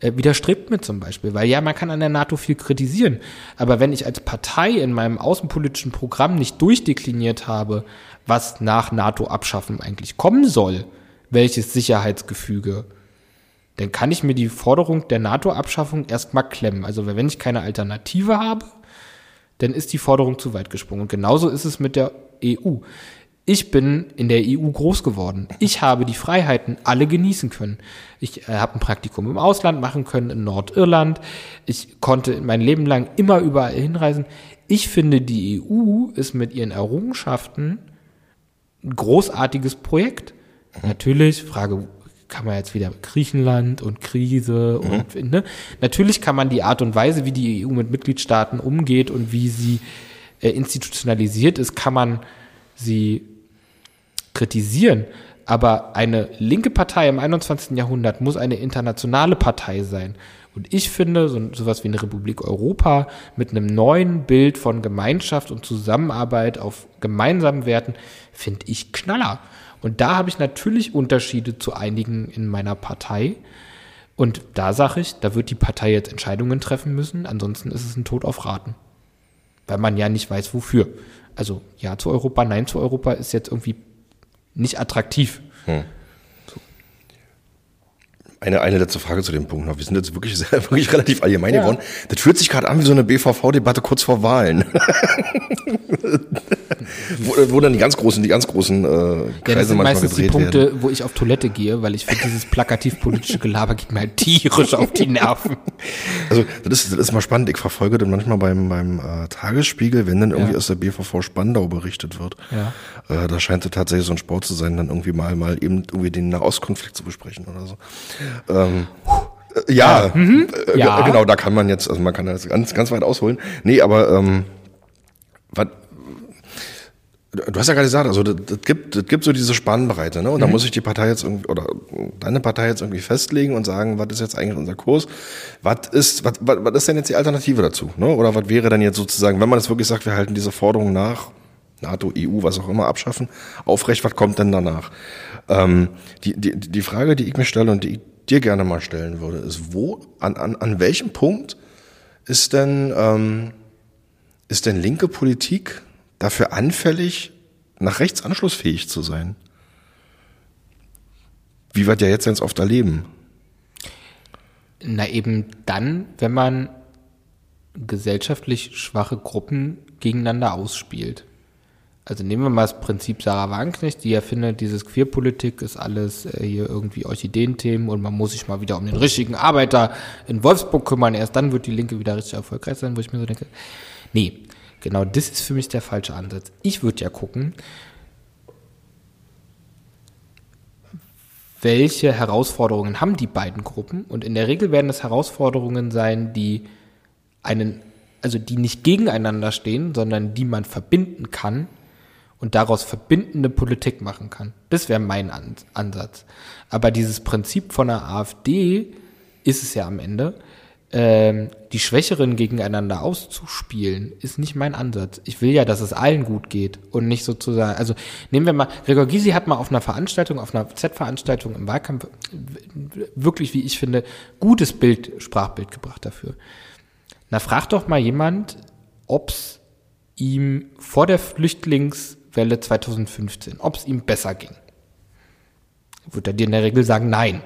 äh, widerstrebt mir zum Beispiel, weil ja, man kann an der NATO viel kritisieren, aber wenn ich als Partei in meinem außenpolitischen Programm nicht durchdekliniert habe, was nach NATO-Abschaffen eigentlich kommen soll, welches Sicherheitsgefüge, dann kann ich mir die Forderung der NATO-Abschaffung erstmal klemmen. Also wenn ich keine Alternative habe, dann ist die Forderung zu weit gesprungen. Und genauso ist es mit der EU. Ich bin in der EU groß geworden. Ich habe die Freiheiten alle genießen können. Ich äh, habe ein Praktikum im Ausland machen können, in Nordirland. Ich konnte mein Leben lang immer überall hinreisen. Ich finde, die EU ist mit ihren Errungenschaften ein großartiges Projekt. Natürlich, Frage, kann man jetzt wieder Griechenland und Krise mhm. und ne? natürlich kann man die Art und Weise, wie die EU mit Mitgliedstaaten umgeht und wie sie äh, institutionalisiert ist, kann man sie kritisieren. Aber eine linke Partei im 21. Jahrhundert muss eine internationale Partei sein. Und ich finde, so, sowas wie eine Republik Europa mit einem neuen Bild von Gemeinschaft und Zusammenarbeit auf gemeinsamen Werten, finde ich knaller. Und da habe ich natürlich Unterschiede zu einigen in meiner Partei. Und da sage ich, da wird die Partei jetzt Entscheidungen treffen müssen, ansonsten ist es ein Tod auf Raten. Weil man ja nicht weiß, wofür. Also ja zu Europa, nein zu Europa ist jetzt irgendwie nicht attraktiv. Hm. Eine, eine letzte Frage zu dem Punkt noch. Wir sind jetzt wirklich, sehr, wirklich relativ allgemein ja. geworden. Das fühlt sich gerade an wie so eine BVV-Debatte kurz vor Wahlen. wo, wo dann die ganz großen, die ganz großen äh, Kreise ja, das sind meistens die Punkte, werden. wo ich auf Toilette gehe, weil ich finde, dieses plakativ-politische Gelaber geht mir halt tierisch auf die Nerven. Also das ist, das ist mal spannend. Ich verfolge dann manchmal beim, beim äh, Tagesspiegel, wenn dann irgendwie ja. aus der BVV Spandau berichtet wird. Ja. Äh, da scheint es tatsächlich so ein Sport zu sein, dann irgendwie mal, mal eben irgendwie den Nahostkonflikt zu besprechen oder so. Ähm, äh, ja. Mhm. Äh, ja. genau, da kann man jetzt, also man kann das ganz, ganz weit ausholen. Nee, aber ähm, was, Du hast ja gerade gesagt, also das, das, gibt, das gibt so diese Spannbreite, ne? Und mhm. da muss sich die Partei jetzt irgendwie, oder deine Partei jetzt irgendwie festlegen und sagen, was ist jetzt eigentlich unser Kurs? Was ist, was, was, was ist denn jetzt die Alternative dazu? Ne? Oder was wäre denn jetzt sozusagen, wenn man jetzt wirklich sagt, wir halten diese Forderung nach, NATO, EU, was auch immer, abschaffen, aufrecht, was kommt denn danach? Ähm, die, die, die Frage, die ich mir stelle und die ich dir gerne mal stellen würde, ist, wo, an, an, an welchem Punkt ist denn, ähm, ist denn linke Politik dafür anfällig, nach rechts anschlussfähig zu sein? Wie wir ja jetzt ganz oft erleben. Na eben dann, wenn man gesellschaftlich schwache Gruppen gegeneinander ausspielt. Also nehmen wir mal das Prinzip Sarah Wagenknecht, die ja findet, dieses Queerpolitik ist alles äh, hier irgendwie Orchideenthemen und man muss sich mal wieder um den richtigen Arbeiter in Wolfsburg kümmern. Erst dann wird die Linke wieder richtig erfolgreich sein, wo ich mir so denke, nee, genau das ist für mich der falsche Ansatz. Ich würde ja gucken, welche Herausforderungen haben die beiden Gruppen und in der Regel werden es Herausforderungen sein, die einen, also die nicht gegeneinander stehen, sondern die man verbinden kann und daraus verbindende Politik machen kann. Das wäre mein Ansatz. Aber dieses Prinzip von der AfD ist es ja am Ende, ähm, die Schwächeren gegeneinander auszuspielen, ist nicht mein Ansatz. Ich will ja, dass es allen gut geht und nicht sozusagen, also nehmen wir mal, Gregor Gysi hat mal auf einer Veranstaltung, auf einer Z-Veranstaltung im Wahlkampf wirklich, wie ich finde, gutes Bild, Sprachbild gebracht dafür. Na, frag doch mal jemand, ob's ihm vor der Flüchtlingswelle 2015, ob's ihm besser ging. Wird er dir in der Regel sagen, nein.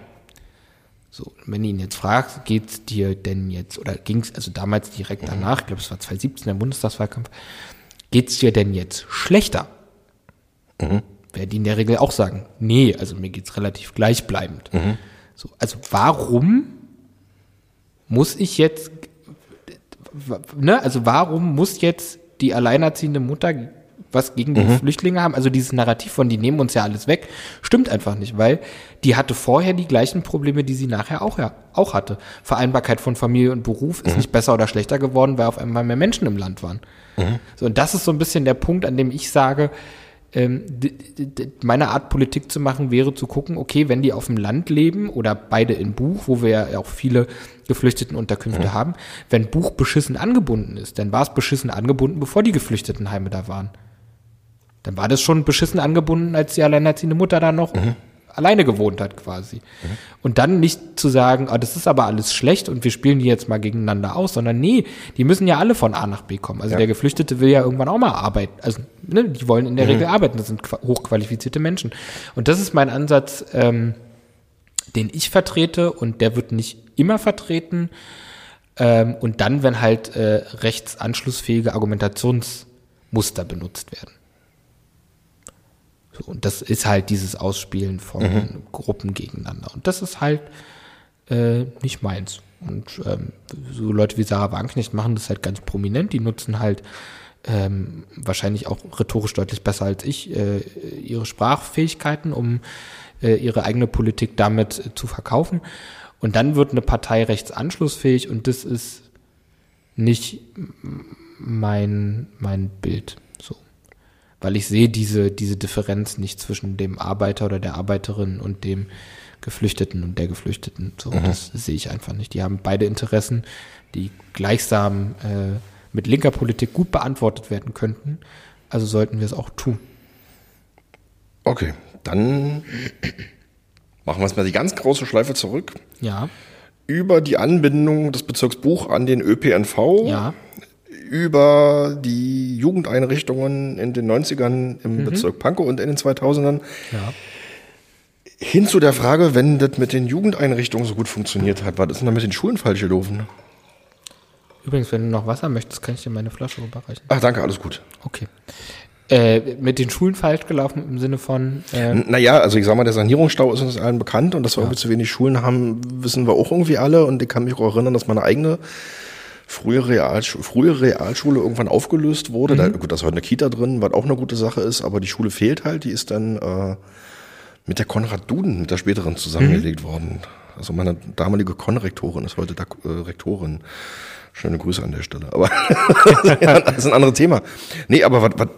So, wenn du ihn jetzt fragst, geht's dir denn jetzt, oder ging's also damals direkt mhm. danach, ich glaube, es war 2017 der Bundestagswahlkampf, geht's dir denn jetzt schlechter? Mhm. Werden die in der Regel auch sagen, nee, also mir geht's relativ gleichbleibend. Mhm. So, also warum muss ich jetzt, ne, also warum muss jetzt die alleinerziehende Mutter was gegen die mhm. Flüchtlinge haben. Also dieses Narrativ von, die nehmen uns ja alles weg, stimmt einfach nicht, weil die hatte vorher die gleichen Probleme, die sie nachher auch, ja, auch hatte. Vereinbarkeit von Familie und Beruf ist mhm. nicht besser oder schlechter geworden, weil auf einmal mehr Menschen im Land waren. Mhm. So, und das ist so ein bisschen der Punkt, an dem ich sage, ähm, meine Art Politik zu machen wäre zu gucken, okay, wenn die auf dem Land leben oder beide in Buch, wo wir ja auch viele Geflüchtetenunterkünfte mhm. haben, wenn Buch beschissen angebunden ist, dann war es beschissen angebunden, bevor die Geflüchtetenheime da waren. Dann war das schon beschissen angebunden, als die alleinerziehende Mutter da noch mhm. alleine gewohnt hat quasi. Mhm. Und dann nicht zu sagen, oh, das ist aber alles schlecht und wir spielen die jetzt mal gegeneinander aus, sondern nee, die müssen ja alle von A nach B kommen. Also ja. der Geflüchtete will ja irgendwann auch mal arbeiten. Also ne, die wollen in der mhm. Regel arbeiten, das sind hochqualifizierte Menschen. Und das ist mein Ansatz, ähm, den ich vertrete und der wird nicht immer vertreten. Ähm, und dann, wenn halt äh, rechtsanschlussfähige Argumentationsmuster benutzt werden. So, und das ist halt dieses Ausspielen von mhm. Gruppen gegeneinander. Und das ist halt äh, nicht meins. Und ähm, so Leute wie Sarah Wagenknecht machen das halt ganz prominent. Die nutzen halt ähm, wahrscheinlich auch rhetorisch deutlich besser als ich äh, ihre Sprachfähigkeiten, um äh, ihre eigene Politik damit äh, zu verkaufen. Und dann wird eine Partei rechtsanschlussfähig und das ist nicht mein, mein Bild weil ich sehe diese, diese Differenz nicht zwischen dem Arbeiter oder der Arbeiterin und dem Geflüchteten und der Geflüchteten. So, mhm. das sehe ich einfach nicht. Die haben beide Interessen, die gleichsam äh, mit linker Politik gut beantwortet werden könnten. Also sollten wir es auch tun. Okay, dann machen wir es mal die ganz große Schleife zurück. Ja. Über die Anbindung des Bezirks Buch an den ÖPNV. Ja über die Jugendeinrichtungen in den 90ern im mhm. Bezirk Pankow und in den 2000ern. Ja. Hin zu der Frage, wenn das mit den Jugendeinrichtungen so gut funktioniert hat, war das denn da mit den Schulen falsch gelaufen? Übrigens, wenn du noch Wasser möchtest, kann ich dir meine Flasche rüberreichen. Ach, danke, alles gut. Okay. Äh, mit den Schulen falsch gelaufen im Sinne von. Äh naja, also ich sag mal, der Sanierungsstau ist uns allen bekannt und dass wir ja. irgendwie zu wenig Schulen haben, wissen wir auch irgendwie alle. Und ich kann mich auch erinnern, dass meine eigene frühe, Realschule, frühe Realschule irgendwann aufgelöst wurde. Mhm. Da, gut, da ist heute eine Kita drin, was auch eine gute Sache ist, aber die Schule fehlt halt. Die ist dann äh, mit der Konrad Duden, mit der späteren zusammengelegt mhm. worden. Also meine damalige Konrektorin ist heute da, äh, Rektorin. Schöne Grüße an der Stelle. Aber das ist ein anderes Thema. Nee, aber was, was,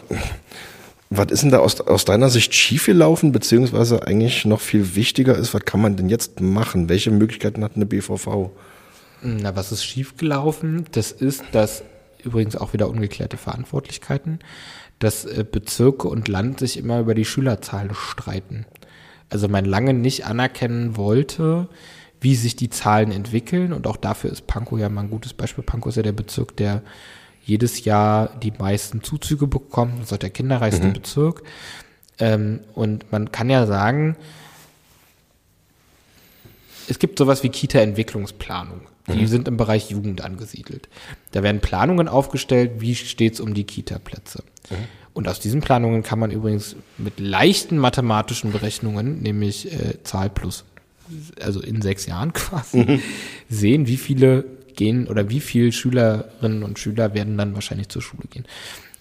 was ist denn da aus, aus deiner Sicht schiefgelaufen, beziehungsweise eigentlich noch viel wichtiger ist, was kann man denn jetzt machen? Welche Möglichkeiten hat eine BVV? Na, was ist schiefgelaufen? Das ist, dass übrigens auch wieder ungeklärte Verantwortlichkeiten, dass äh, Bezirke und Land sich immer über die Schülerzahlen streiten. Also man lange nicht anerkennen wollte, wie sich die Zahlen entwickeln. Und auch dafür ist Pankow ja mal ein gutes Beispiel. Pankow ist ja der Bezirk, der jedes Jahr die meisten Zuzüge bekommt. Das ist auch der kinderreichste mhm. Bezirk. Ähm, und man kann ja sagen, es gibt sowas wie Kita-Entwicklungsplanung. Die mhm. sind im Bereich Jugend angesiedelt. Da werden Planungen aufgestellt, wie steht es um die Kita-Plätze. Mhm. Und aus diesen Planungen kann man übrigens mit leichten mathematischen Berechnungen, nämlich äh, Zahl plus, also in sechs Jahren quasi, mhm. sehen, wie viele gehen oder wie viele Schülerinnen und Schüler werden dann wahrscheinlich zur Schule gehen.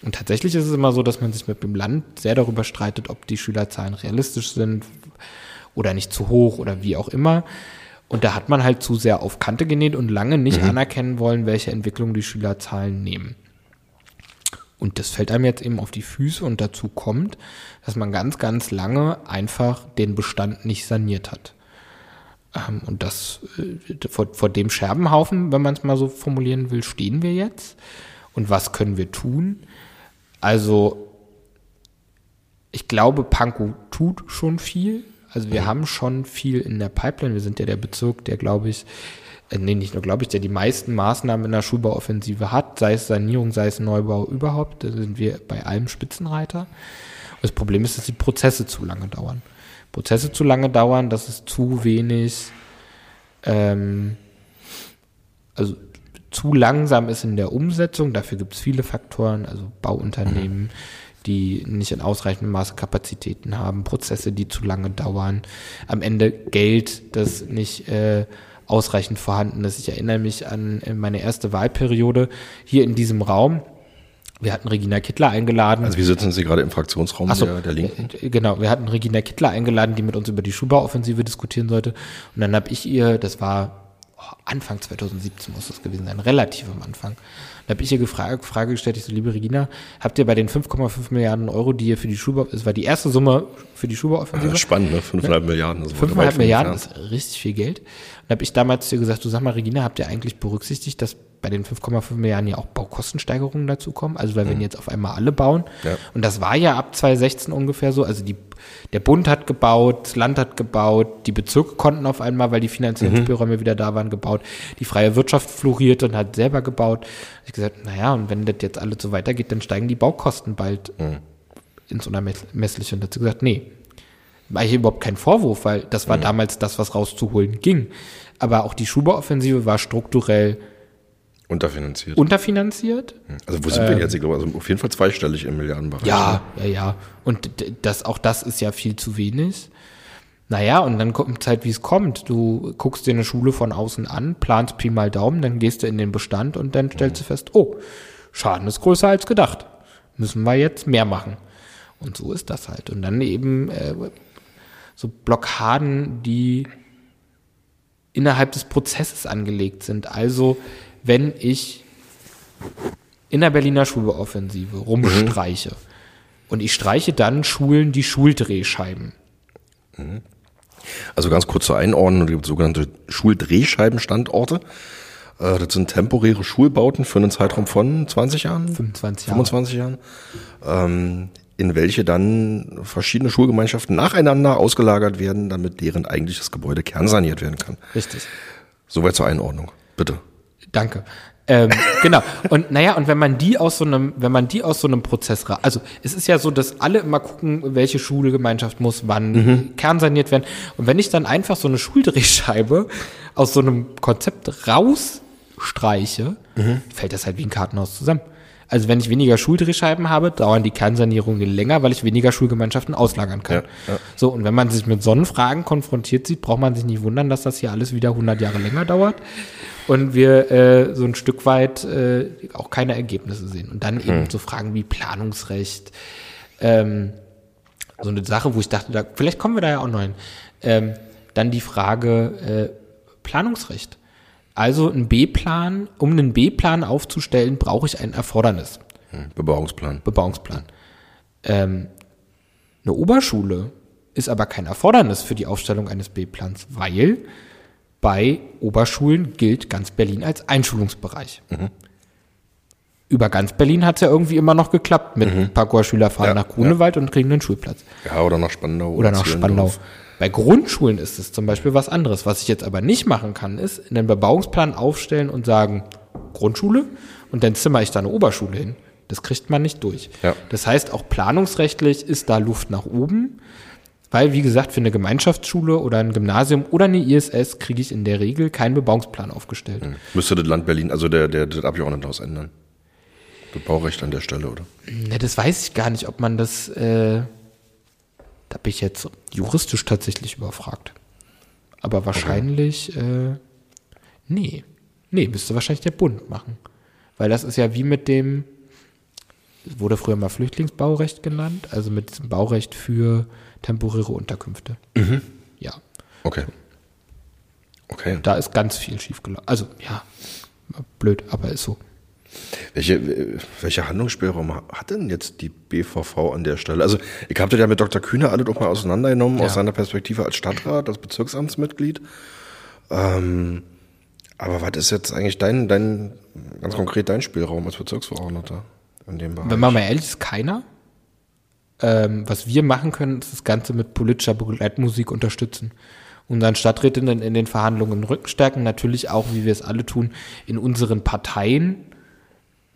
Und tatsächlich ist es immer so, dass man sich mit dem Land sehr darüber streitet, ob die Schülerzahlen realistisch sind oder nicht zu hoch oder wie auch immer. Und da hat man halt zu sehr auf Kante genäht und lange nicht mhm. anerkennen wollen, welche Entwicklung die Schülerzahlen nehmen. Und das fällt einem jetzt eben auf die Füße und dazu kommt, dass man ganz, ganz lange einfach den Bestand nicht saniert hat. Ähm, und das äh, vor, vor dem Scherbenhaufen, wenn man es mal so formulieren will, stehen wir jetzt. Und was können wir tun? Also, ich glaube, Pankow tut schon viel. Also wir mhm. haben schon viel in der Pipeline. Wir sind ja der Bezirk, der, glaube ich, äh, nee, nicht nur glaube ich, der die meisten Maßnahmen in der Schulbauoffensive hat, sei es Sanierung, sei es Neubau überhaupt. Da sind wir bei allem Spitzenreiter. Und das Problem ist, dass die Prozesse zu lange dauern. Prozesse zu lange dauern, dass es zu wenig, ähm, also zu langsam ist in der Umsetzung. Dafür gibt es viele Faktoren, also Bauunternehmen, mhm die nicht in ausreichendem Maße Kapazitäten haben, Prozesse, die zu lange dauern, am Ende Geld, das nicht äh, ausreichend vorhanden ist. Ich erinnere mich an meine erste Wahlperiode hier in diesem Raum. Wir hatten Regina Kittler eingeladen. Also wie sitzen Sie gerade im Fraktionsraum so, der, der, Linken? Äh, genau, wir hatten Regina Kittler eingeladen, die mit uns über die Schulbauoffensive diskutieren sollte. Und dann habe ich ihr, das war oh, Anfang 2017 muss das gewesen sein, relativ am Anfang, da habe ich ihr gefragt, Frage gestellt, ich so, liebe Regina, habt ihr bei den 5,5 Milliarden Euro, die ihr für die Schulbau, es war die erste Summe für die Schulbauoffensive? Ja, spannend, ne? 5,5 ne? Milliarden. 5,5 Milliarden ist richtig viel Geld. Und habe ich damals zu gesagt, du sag mal, Regina, habt ihr eigentlich berücksichtigt, dass bei den 5,5 Milliarden ja auch Baukostensteigerungen dazukommen? Also weil mhm. wenn jetzt auf einmal alle bauen, ja. und das war ja ab 2016 ungefähr so, also die der Bund hat gebaut, das Land hat gebaut, die Bezirke konnten auf einmal, weil die finanziellen mhm. Spielräume wieder da waren, gebaut. Die freie Wirtschaft florierte und hat selber gebaut. Ich gesagt, naja, und wenn das jetzt alles so weitergeht, dann steigen die Baukosten bald mhm. ins Unermessliche. Und dazu gesagt, nee, war hier überhaupt kein Vorwurf, weil das war mhm. damals das, was rauszuholen ging. Aber auch die Schubauoffensive war strukturell Unterfinanziert. Unterfinanziert. Hm. Also wo sind ähm, wir jetzt? Ich glaube, also auf jeden Fall zweistellig im Milliardenbereich. Ja, ne? ja, ja. Und das, auch das ist ja viel zu wenig. Naja, und dann kommt Zeit, wie es kommt. Du guckst dir eine Schule von außen an, planst Pi mal Daumen, dann gehst du in den Bestand und dann stellst mhm. du fest, oh, Schaden ist größer als gedacht. Müssen wir jetzt mehr machen. Und so ist das halt. Und dann eben äh, so Blockaden, die innerhalb des Prozesses angelegt sind. Also wenn ich in der Berliner Schulbauoffensive rumstreiche. Mhm. Und ich streiche dann Schulen die Schuldrehscheiben. Mhm. Also ganz kurz zur Einordnung, es gibt sogenannte Schuldrehscheibenstandorte. Äh, das sind temporäre Schulbauten für einen Zeitraum von 20 Jahren? 25 Jahren. 25 Jahren. Ähm, in welche dann verschiedene Schulgemeinschaften nacheinander ausgelagert werden, damit deren eigentliches Gebäude kernsaniert werden kann. Richtig. Soweit zur Einordnung. Bitte. Danke. Ähm, genau. Und naja, und wenn man die aus so einem, wenn man die aus so einem Prozess, also es ist ja so, dass alle immer gucken, welche Schulgemeinschaft muss wann mhm. kernsaniert werden. Und wenn ich dann einfach so eine Schuldrehscheibe aus so einem Konzept rausstreiche, mhm. fällt das halt wie ein Kartenhaus zusammen. Also wenn ich weniger Schuldrehscheiben habe, dauern die Kernsanierungen länger, weil ich weniger Schulgemeinschaften auslagern kann. Ja, ja. So, und wenn man sich mit Sonnenfragen konfrontiert sieht, braucht man sich nicht wundern, dass das hier alles wieder 100 Jahre länger dauert und wir äh, so ein Stück weit äh, auch keine Ergebnisse sehen. Und dann eben hm. so Fragen wie Planungsrecht, ähm, so eine Sache, wo ich dachte, da, vielleicht kommen wir da ja auch noch hin. Ähm, dann die Frage äh, Planungsrecht. Also ein B-Plan, um einen B-Plan aufzustellen, brauche ich ein Erfordernis. Hm, Bebauungsplan. Bebauungsplan. Ähm, eine Oberschule ist aber kein Erfordernis für die Aufstellung eines B-Plans, weil bei Oberschulen gilt ganz Berlin als Einschulungsbereich. Mhm. Über ganz Berlin hat es ja irgendwie immer noch geklappt mit mhm. Parkour-Schüler fahren ja, nach Grunewald ja. und kriegen einen Schulplatz. Ja, oder nach Spandau. Oder, oder nach Spandau. Bei Grundschulen ist es zum Beispiel was anderes. Was ich jetzt aber nicht machen kann, ist einen Bebauungsplan aufstellen und sagen, Grundschule und dann zimmer ich da eine Oberschule hin. Das kriegt man nicht durch. Ja. Das heißt, auch planungsrechtlich ist da Luft nach oben. Weil, wie gesagt, für eine Gemeinschaftsschule oder ein Gymnasium oder eine ISS kriege ich in der Regel keinen Bebauungsplan aufgestellt. Hm. Müsste das Land Berlin, also der, der, das Abgeordnetenhaus ändern? Das Baurecht an der Stelle, oder? Ne, das weiß ich gar nicht, ob man das, äh, da bin ich jetzt juristisch tatsächlich überfragt. Aber wahrscheinlich, okay. äh, nee. Nee, müsste wahrscheinlich der Bund machen. Weil das ist ja wie mit dem, wurde früher mal Flüchtlingsbaurecht genannt, also mit diesem Baurecht für temporäre Unterkünfte. Mhm. Ja. Okay. Okay. Da ist ganz viel schiefgelaufen. Also, ja, blöd, aber ist so. Welche, welche Handlungsspielraum hat denn jetzt die BVV an der Stelle? Also, ich habe das ja mit Dr. Kühne alle doch mal auseinandergenommen, ja. aus seiner Perspektive als Stadtrat, als Bezirksamtsmitglied. Ähm, aber was ist jetzt eigentlich dein, dein, ganz konkret dein Spielraum als Bezirksverordneter in dem Bereich? Wenn man mal ehrlich ist, keiner. Ähm, was wir machen können, ist das Ganze mit politischer Begleitmusik unterstützen. Unseren Stadträtinnen in den Verhandlungen Rücken stärken, natürlich auch, wie wir es alle tun, in unseren Parteien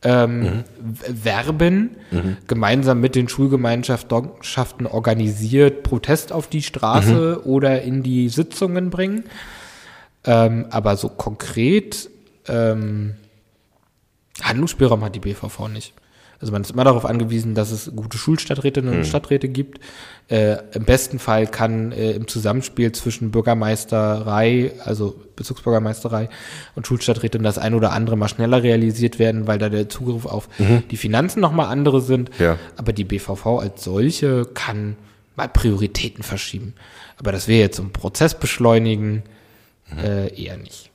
ähm, mhm. werben, mhm. gemeinsam mit den Schulgemeinschaften organisiert Protest auf die Straße mhm. oder in die Sitzungen bringen. Ähm, aber so konkret ähm, Handlungsspielraum hat die BVV nicht. Also man ist immer darauf angewiesen, dass es gute Schulstadträtinnen und mhm. Stadträte gibt. Äh, Im besten Fall kann äh, im Zusammenspiel zwischen Bürgermeisterei, also Bezirksbürgermeisterei und Schulstadträtin das ein oder andere mal schneller realisiert werden, weil da der Zugriff auf mhm. die Finanzen nochmal andere sind. Ja. Aber die BVV als solche kann mal Prioritäten verschieben. Aber das wäre jetzt so ein Prozess beschleunigen, mhm. äh, eher nicht.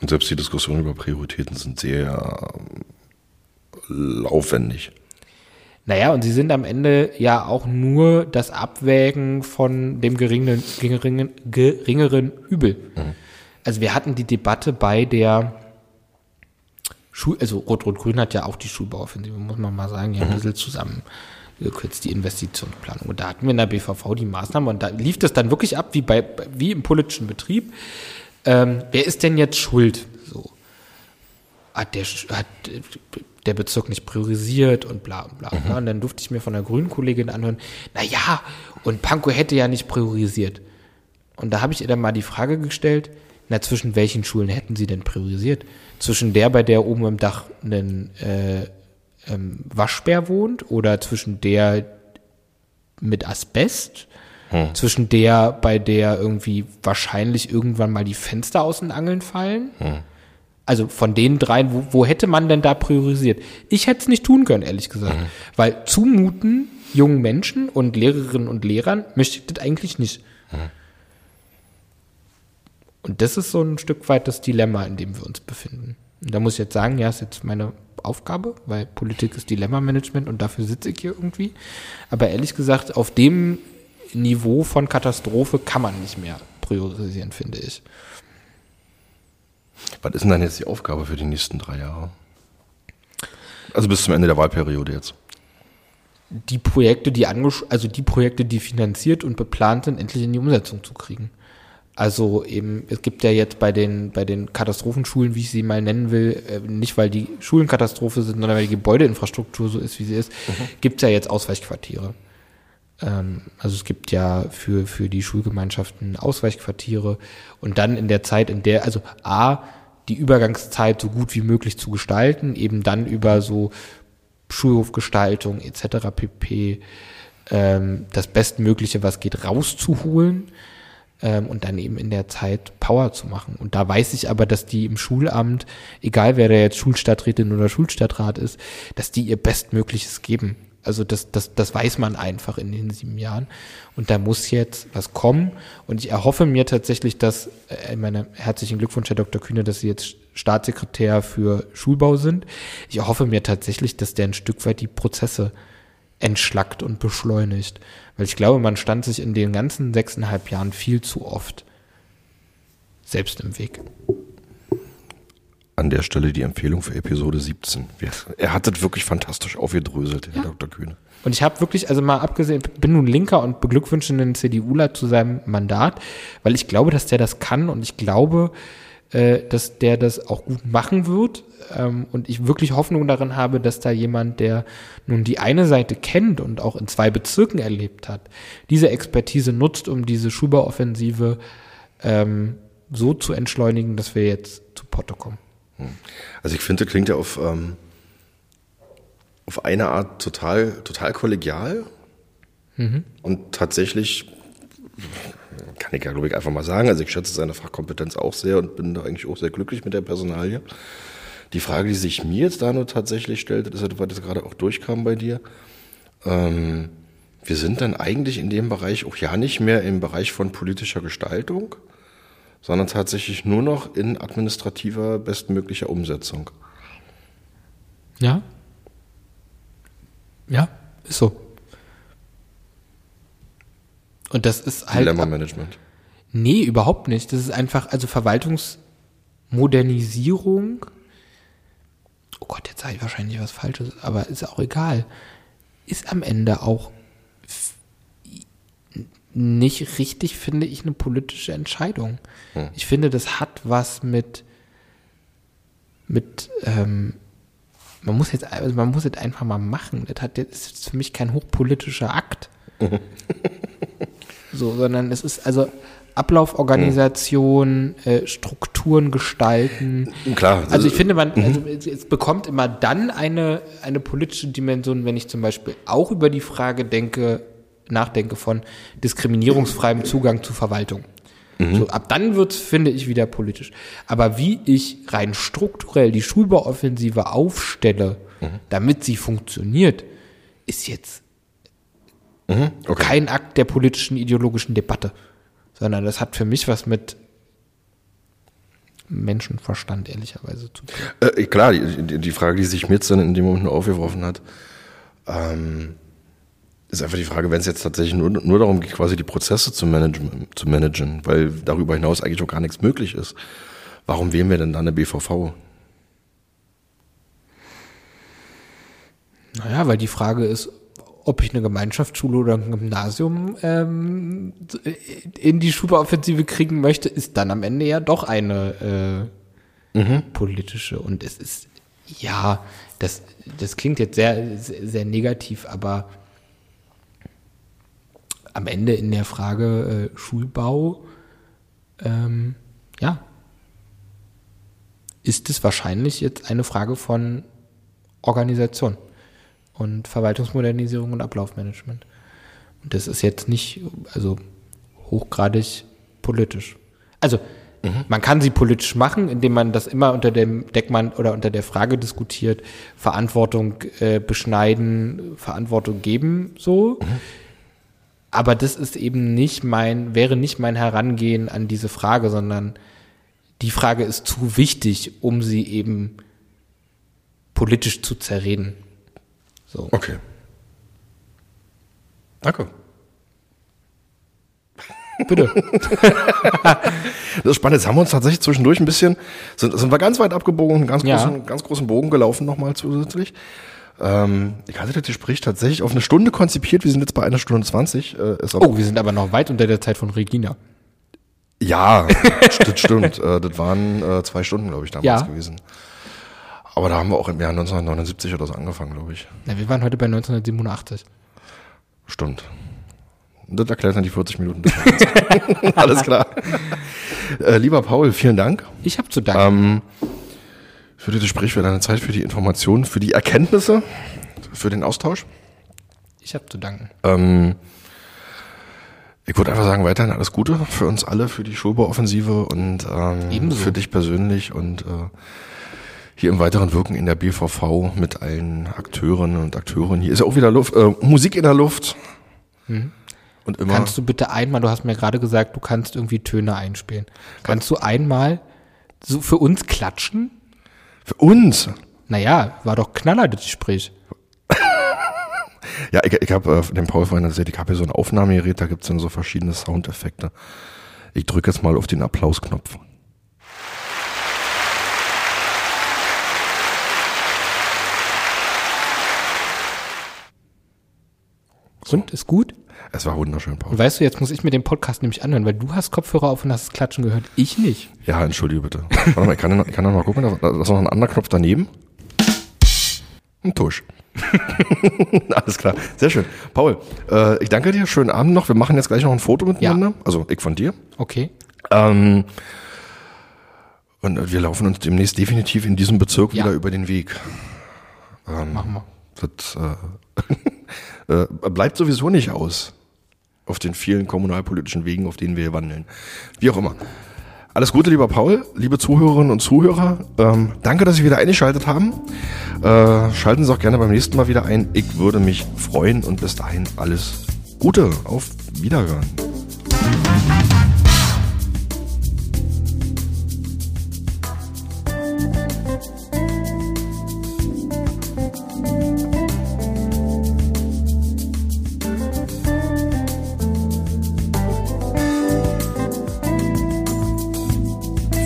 Und selbst die Diskussionen über Prioritäten sind sehr aufwendig. Naja, und sie sind am Ende ja auch nur das Abwägen von dem geringeren, geringeren, geringeren Übel. Mhm. Also wir hatten die Debatte bei der Schul, also Rot-Rot-Grün hat ja auch die Schulbauoffensive, muss man mal sagen, ja, mhm. ein bisschen zusammen gekürzt, die Investitionsplanung. Und da hatten wir in der BVV die Maßnahmen und da lief das dann wirklich ab, wie bei, wie im politischen Betrieb. Ähm, wer ist denn jetzt schuld? So. Hat der, hat der Bezirk nicht priorisiert und bla bla bla. Mhm. Und dann durfte ich mir von einer grünen Kollegin anhören, na ja, und Pankow hätte ja nicht priorisiert. Und da habe ich ihr dann mal die Frage gestellt, na, zwischen welchen Schulen hätten sie denn priorisiert? Zwischen der, bei der oben im Dach ein äh, ähm, Waschbär wohnt oder zwischen der mit Asbest? Hm. Zwischen der, bei der irgendwie wahrscheinlich irgendwann mal die Fenster aus den Angeln fallen? Hm also von den dreien, wo, wo hätte man denn da priorisiert? Ich hätte es nicht tun können, ehrlich gesagt. Mhm. Weil zumuten jungen Menschen und Lehrerinnen und Lehrern möchte ich das eigentlich nicht. Mhm. Und das ist so ein Stück weit das Dilemma, in dem wir uns befinden. Und da muss ich jetzt sagen, ja, ist jetzt meine Aufgabe, weil Politik ist Dilemma-Management und dafür sitze ich hier irgendwie. Aber ehrlich gesagt, auf dem Niveau von Katastrophe kann man nicht mehr priorisieren, finde ich. Was ist denn dann jetzt die Aufgabe für die nächsten drei Jahre? Also bis zum Ende der Wahlperiode jetzt. Die Projekte, die also die Projekte, die finanziert und beplant sind, endlich in die Umsetzung zu kriegen. Also eben, es gibt ja jetzt bei den, bei den Katastrophenschulen, wie ich sie mal nennen will, äh, nicht weil die Schulen Katastrophe sind, sondern weil die Gebäudeinfrastruktur so ist, wie sie ist, mhm. gibt es ja jetzt Ausweichquartiere. Ähm, also es gibt ja für, für die Schulgemeinschaften Ausweichquartiere und dann in der Zeit, in der, also A, die Übergangszeit so gut wie möglich zu gestalten, eben dann über so Schulhofgestaltung etc. pp. Ähm, das Bestmögliche, was geht, rauszuholen ähm, und dann eben in der Zeit Power zu machen. Und da weiß ich aber, dass die im Schulamt, egal wer da jetzt Schulstadträtin oder Schulstadtrat ist, dass die ihr Bestmögliches geben. Also das, das, das weiß man einfach in den sieben Jahren. Und da muss jetzt was kommen. Und ich erhoffe mir tatsächlich, dass, äh, meine herzlichen Glückwunsch, Herr Dr. Kühne, dass Sie jetzt Staatssekretär für Schulbau sind. Ich erhoffe mir tatsächlich, dass der ein Stück weit die Prozesse entschlackt und beschleunigt. Weil ich glaube, man stand sich in den ganzen sechseinhalb Jahren viel zu oft selbst im Weg. An der Stelle die Empfehlung für Episode 17. Er hat das wirklich fantastisch aufgedröselt, Herr ja. Dr. Kühne. Und ich habe wirklich, also mal abgesehen, bin nun Linker und beglückwünsche den CDUler zu seinem Mandat, weil ich glaube, dass der das kann und ich glaube, äh, dass der das auch gut machen wird. Ähm, und ich wirklich Hoffnung darin habe, dass da jemand, der nun die eine Seite kennt und auch in zwei Bezirken erlebt hat, diese Expertise nutzt, um diese Schubauoffensive ähm, so zu entschleunigen, dass wir jetzt zu Potte kommen. Hm. Also ich finde, das klingt ja auf, ähm, auf eine Art total, total kollegial mhm. und tatsächlich kann ich ja, glaube ich, einfach mal sagen. Also ich schätze seine Fachkompetenz auch sehr und bin da eigentlich auch sehr glücklich mit der Personalie. Die Frage, die sich mir jetzt da nur tatsächlich stellt, ist, weil das gerade auch durchkam bei dir. Ähm, wir sind dann eigentlich in dem Bereich auch ja nicht mehr im Bereich von politischer Gestaltung, sondern tatsächlich nur noch in administrativer bestmöglicher Umsetzung. Ja. Ja, ist so. Und das ist halt. Dilemma-Management. Nee, überhaupt nicht. Das ist einfach, also Verwaltungsmodernisierung. Oh Gott, jetzt sage ich wahrscheinlich was Falsches, aber ist auch egal. Ist am Ende auch nicht richtig, finde ich, eine politische Entscheidung. Hm. Ich finde, das hat was mit, mit, ähm, man muss jetzt, also man muss es einfach mal machen. Das hat, das ist für mich kein hochpolitischer Akt. so, sondern es ist also Ablauforganisation, mhm. äh, Strukturen gestalten. Klar. Also ich finde, man mhm. also es, es, bekommt immer dann eine, eine politische Dimension, wenn ich zum Beispiel auch über die Frage denke, nachdenke von diskriminierungsfreiem Zugang zu Verwaltung. Mhm. So, ab dann wird's, finde ich, wieder politisch. Aber wie ich rein strukturell die Schulbauoffensive aufstelle, mhm. damit sie funktioniert, ist jetzt Mhm, okay. Kein Akt der politischen, ideologischen Debatte, sondern das hat für mich was mit Menschenverstand ehrlicherweise zu tun. Äh, klar, die, die, Frage, die sich mir dann in dem Moment nur aufgeworfen hat, ähm, ist einfach die Frage, wenn es jetzt tatsächlich nur, nur darum geht, quasi die Prozesse zu managen, zu managen, weil darüber hinaus eigentlich auch gar nichts möglich ist. Warum wählen wir denn dann eine BVV? Naja, weil die Frage ist, ob ich eine Gemeinschaftsschule oder ein Gymnasium ähm, in die Schulaufensive kriegen möchte, ist dann am Ende ja doch eine äh, mhm. politische. Und es ist, ja, das, das klingt jetzt sehr, sehr negativ, aber am Ende in der Frage äh, Schulbau, ähm, ja, ist es wahrscheinlich jetzt eine Frage von Organisation und Verwaltungsmodernisierung und Ablaufmanagement. Und das ist jetzt nicht, also hochgradig politisch. Also mhm. man kann sie politisch machen, indem man das immer unter dem Deckmann oder unter der Frage diskutiert, Verantwortung äh, beschneiden, Verantwortung geben, so. Mhm. Aber das ist eben nicht mein, wäre nicht mein Herangehen an diese Frage, sondern die Frage ist zu wichtig, um sie eben politisch zu zerreden. So. Okay. Danke. Bitte. das ist spannend. Jetzt haben wir uns tatsächlich zwischendurch ein bisschen, sind, sind wir ganz weit abgebogen, einen ganz großen, ja. ganz großen Bogen gelaufen nochmal zusätzlich. Ähm, ich hatte das Gespräch tatsächlich auf eine Stunde konzipiert. Wir sind jetzt bei einer Stunde zwanzig. Äh, oh, wir sind aber noch weit unter der Zeit von Regina. Ja, das stimmt. äh, das waren äh, zwei Stunden, glaube ich, damals ja. gewesen. Aber da haben wir auch im Jahr 1979 oder so angefangen, glaube ich. Ja, wir waren heute bei 1987. Stimmt. Das erklärt dann die 40 Minuten. Alles klar. Äh, lieber Paul, vielen Dank. Ich habe zu danken. Ähm, für das Gespräch, für deine Zeit, für die Informationen, für die Erkenntnisse, für den Austausch. Ich habe zu danken. Ähm, ich würde einfach sagen, weiterhin alles Gute für uns alle, für die Schulbauoffensive und ähm, für dich persönlich und äh, hier im weiteren Wirken in der BVV mit allen Akteuren und Akteuren. Hier ist ja auch wieder Luft, äh, Musik in der Luft. Mhm. Und immer. Kannst du bitte einmal, du hast mir gerade gesagt, du kannst irgendwie Töne einspielen. Kannst du einmal so für uns klatschen? Für uns? Naja, war doch knaller das Gespräch. ja, ich, ich habe äh, dem Paul vorhin erzählt, ich habe hier so ein Aufnahmegerät, da gibt es dann so verschiedene Soundeffekte. Ich drücke jetzt mal auf den Applausknopf. Und ist gut? Es war wunderschön, Paul. Und weißt du, jetzt muss ich mir den Podcast nämlich anhören, weil du hast Kopfhörer auf und hast das Klatschen gehört. Ich nicht. Ja, entschuldige bitte. Warte mal, ich kann, noch, ich kann noch mal gucken, da ist noch ein anderer Knopf daneben. Ein Tusch. Alles klar, sehr schön. Paul, äh, ich danke dir, schönen Abend noch. Wir machen jetzt gleich noch ein Foto miteinander. Ja. Also ich von dir. Okay. Ähm, und wir laufen uns demnächst definitiv in diesem Bezirk ja. wieder über den Weg. Ähm, Machen wir. Das äh, äh, bleibt sowieso nicht aus auf den vielen kommunalpolitischen Wegen, auf denen wir hier wandeln. Wie auch immer. Alles Gute, lieber Paul, liebe Zuhörerinnen und Zuhörer. Ähm, danke, dass Sie wieder eingeschaltet haben. Äh, schalten Sie auch gerne beim nächsten Mal wieder ein. Ich würde mich freuen und bis dahin alles Gute. Auf Wiederhören.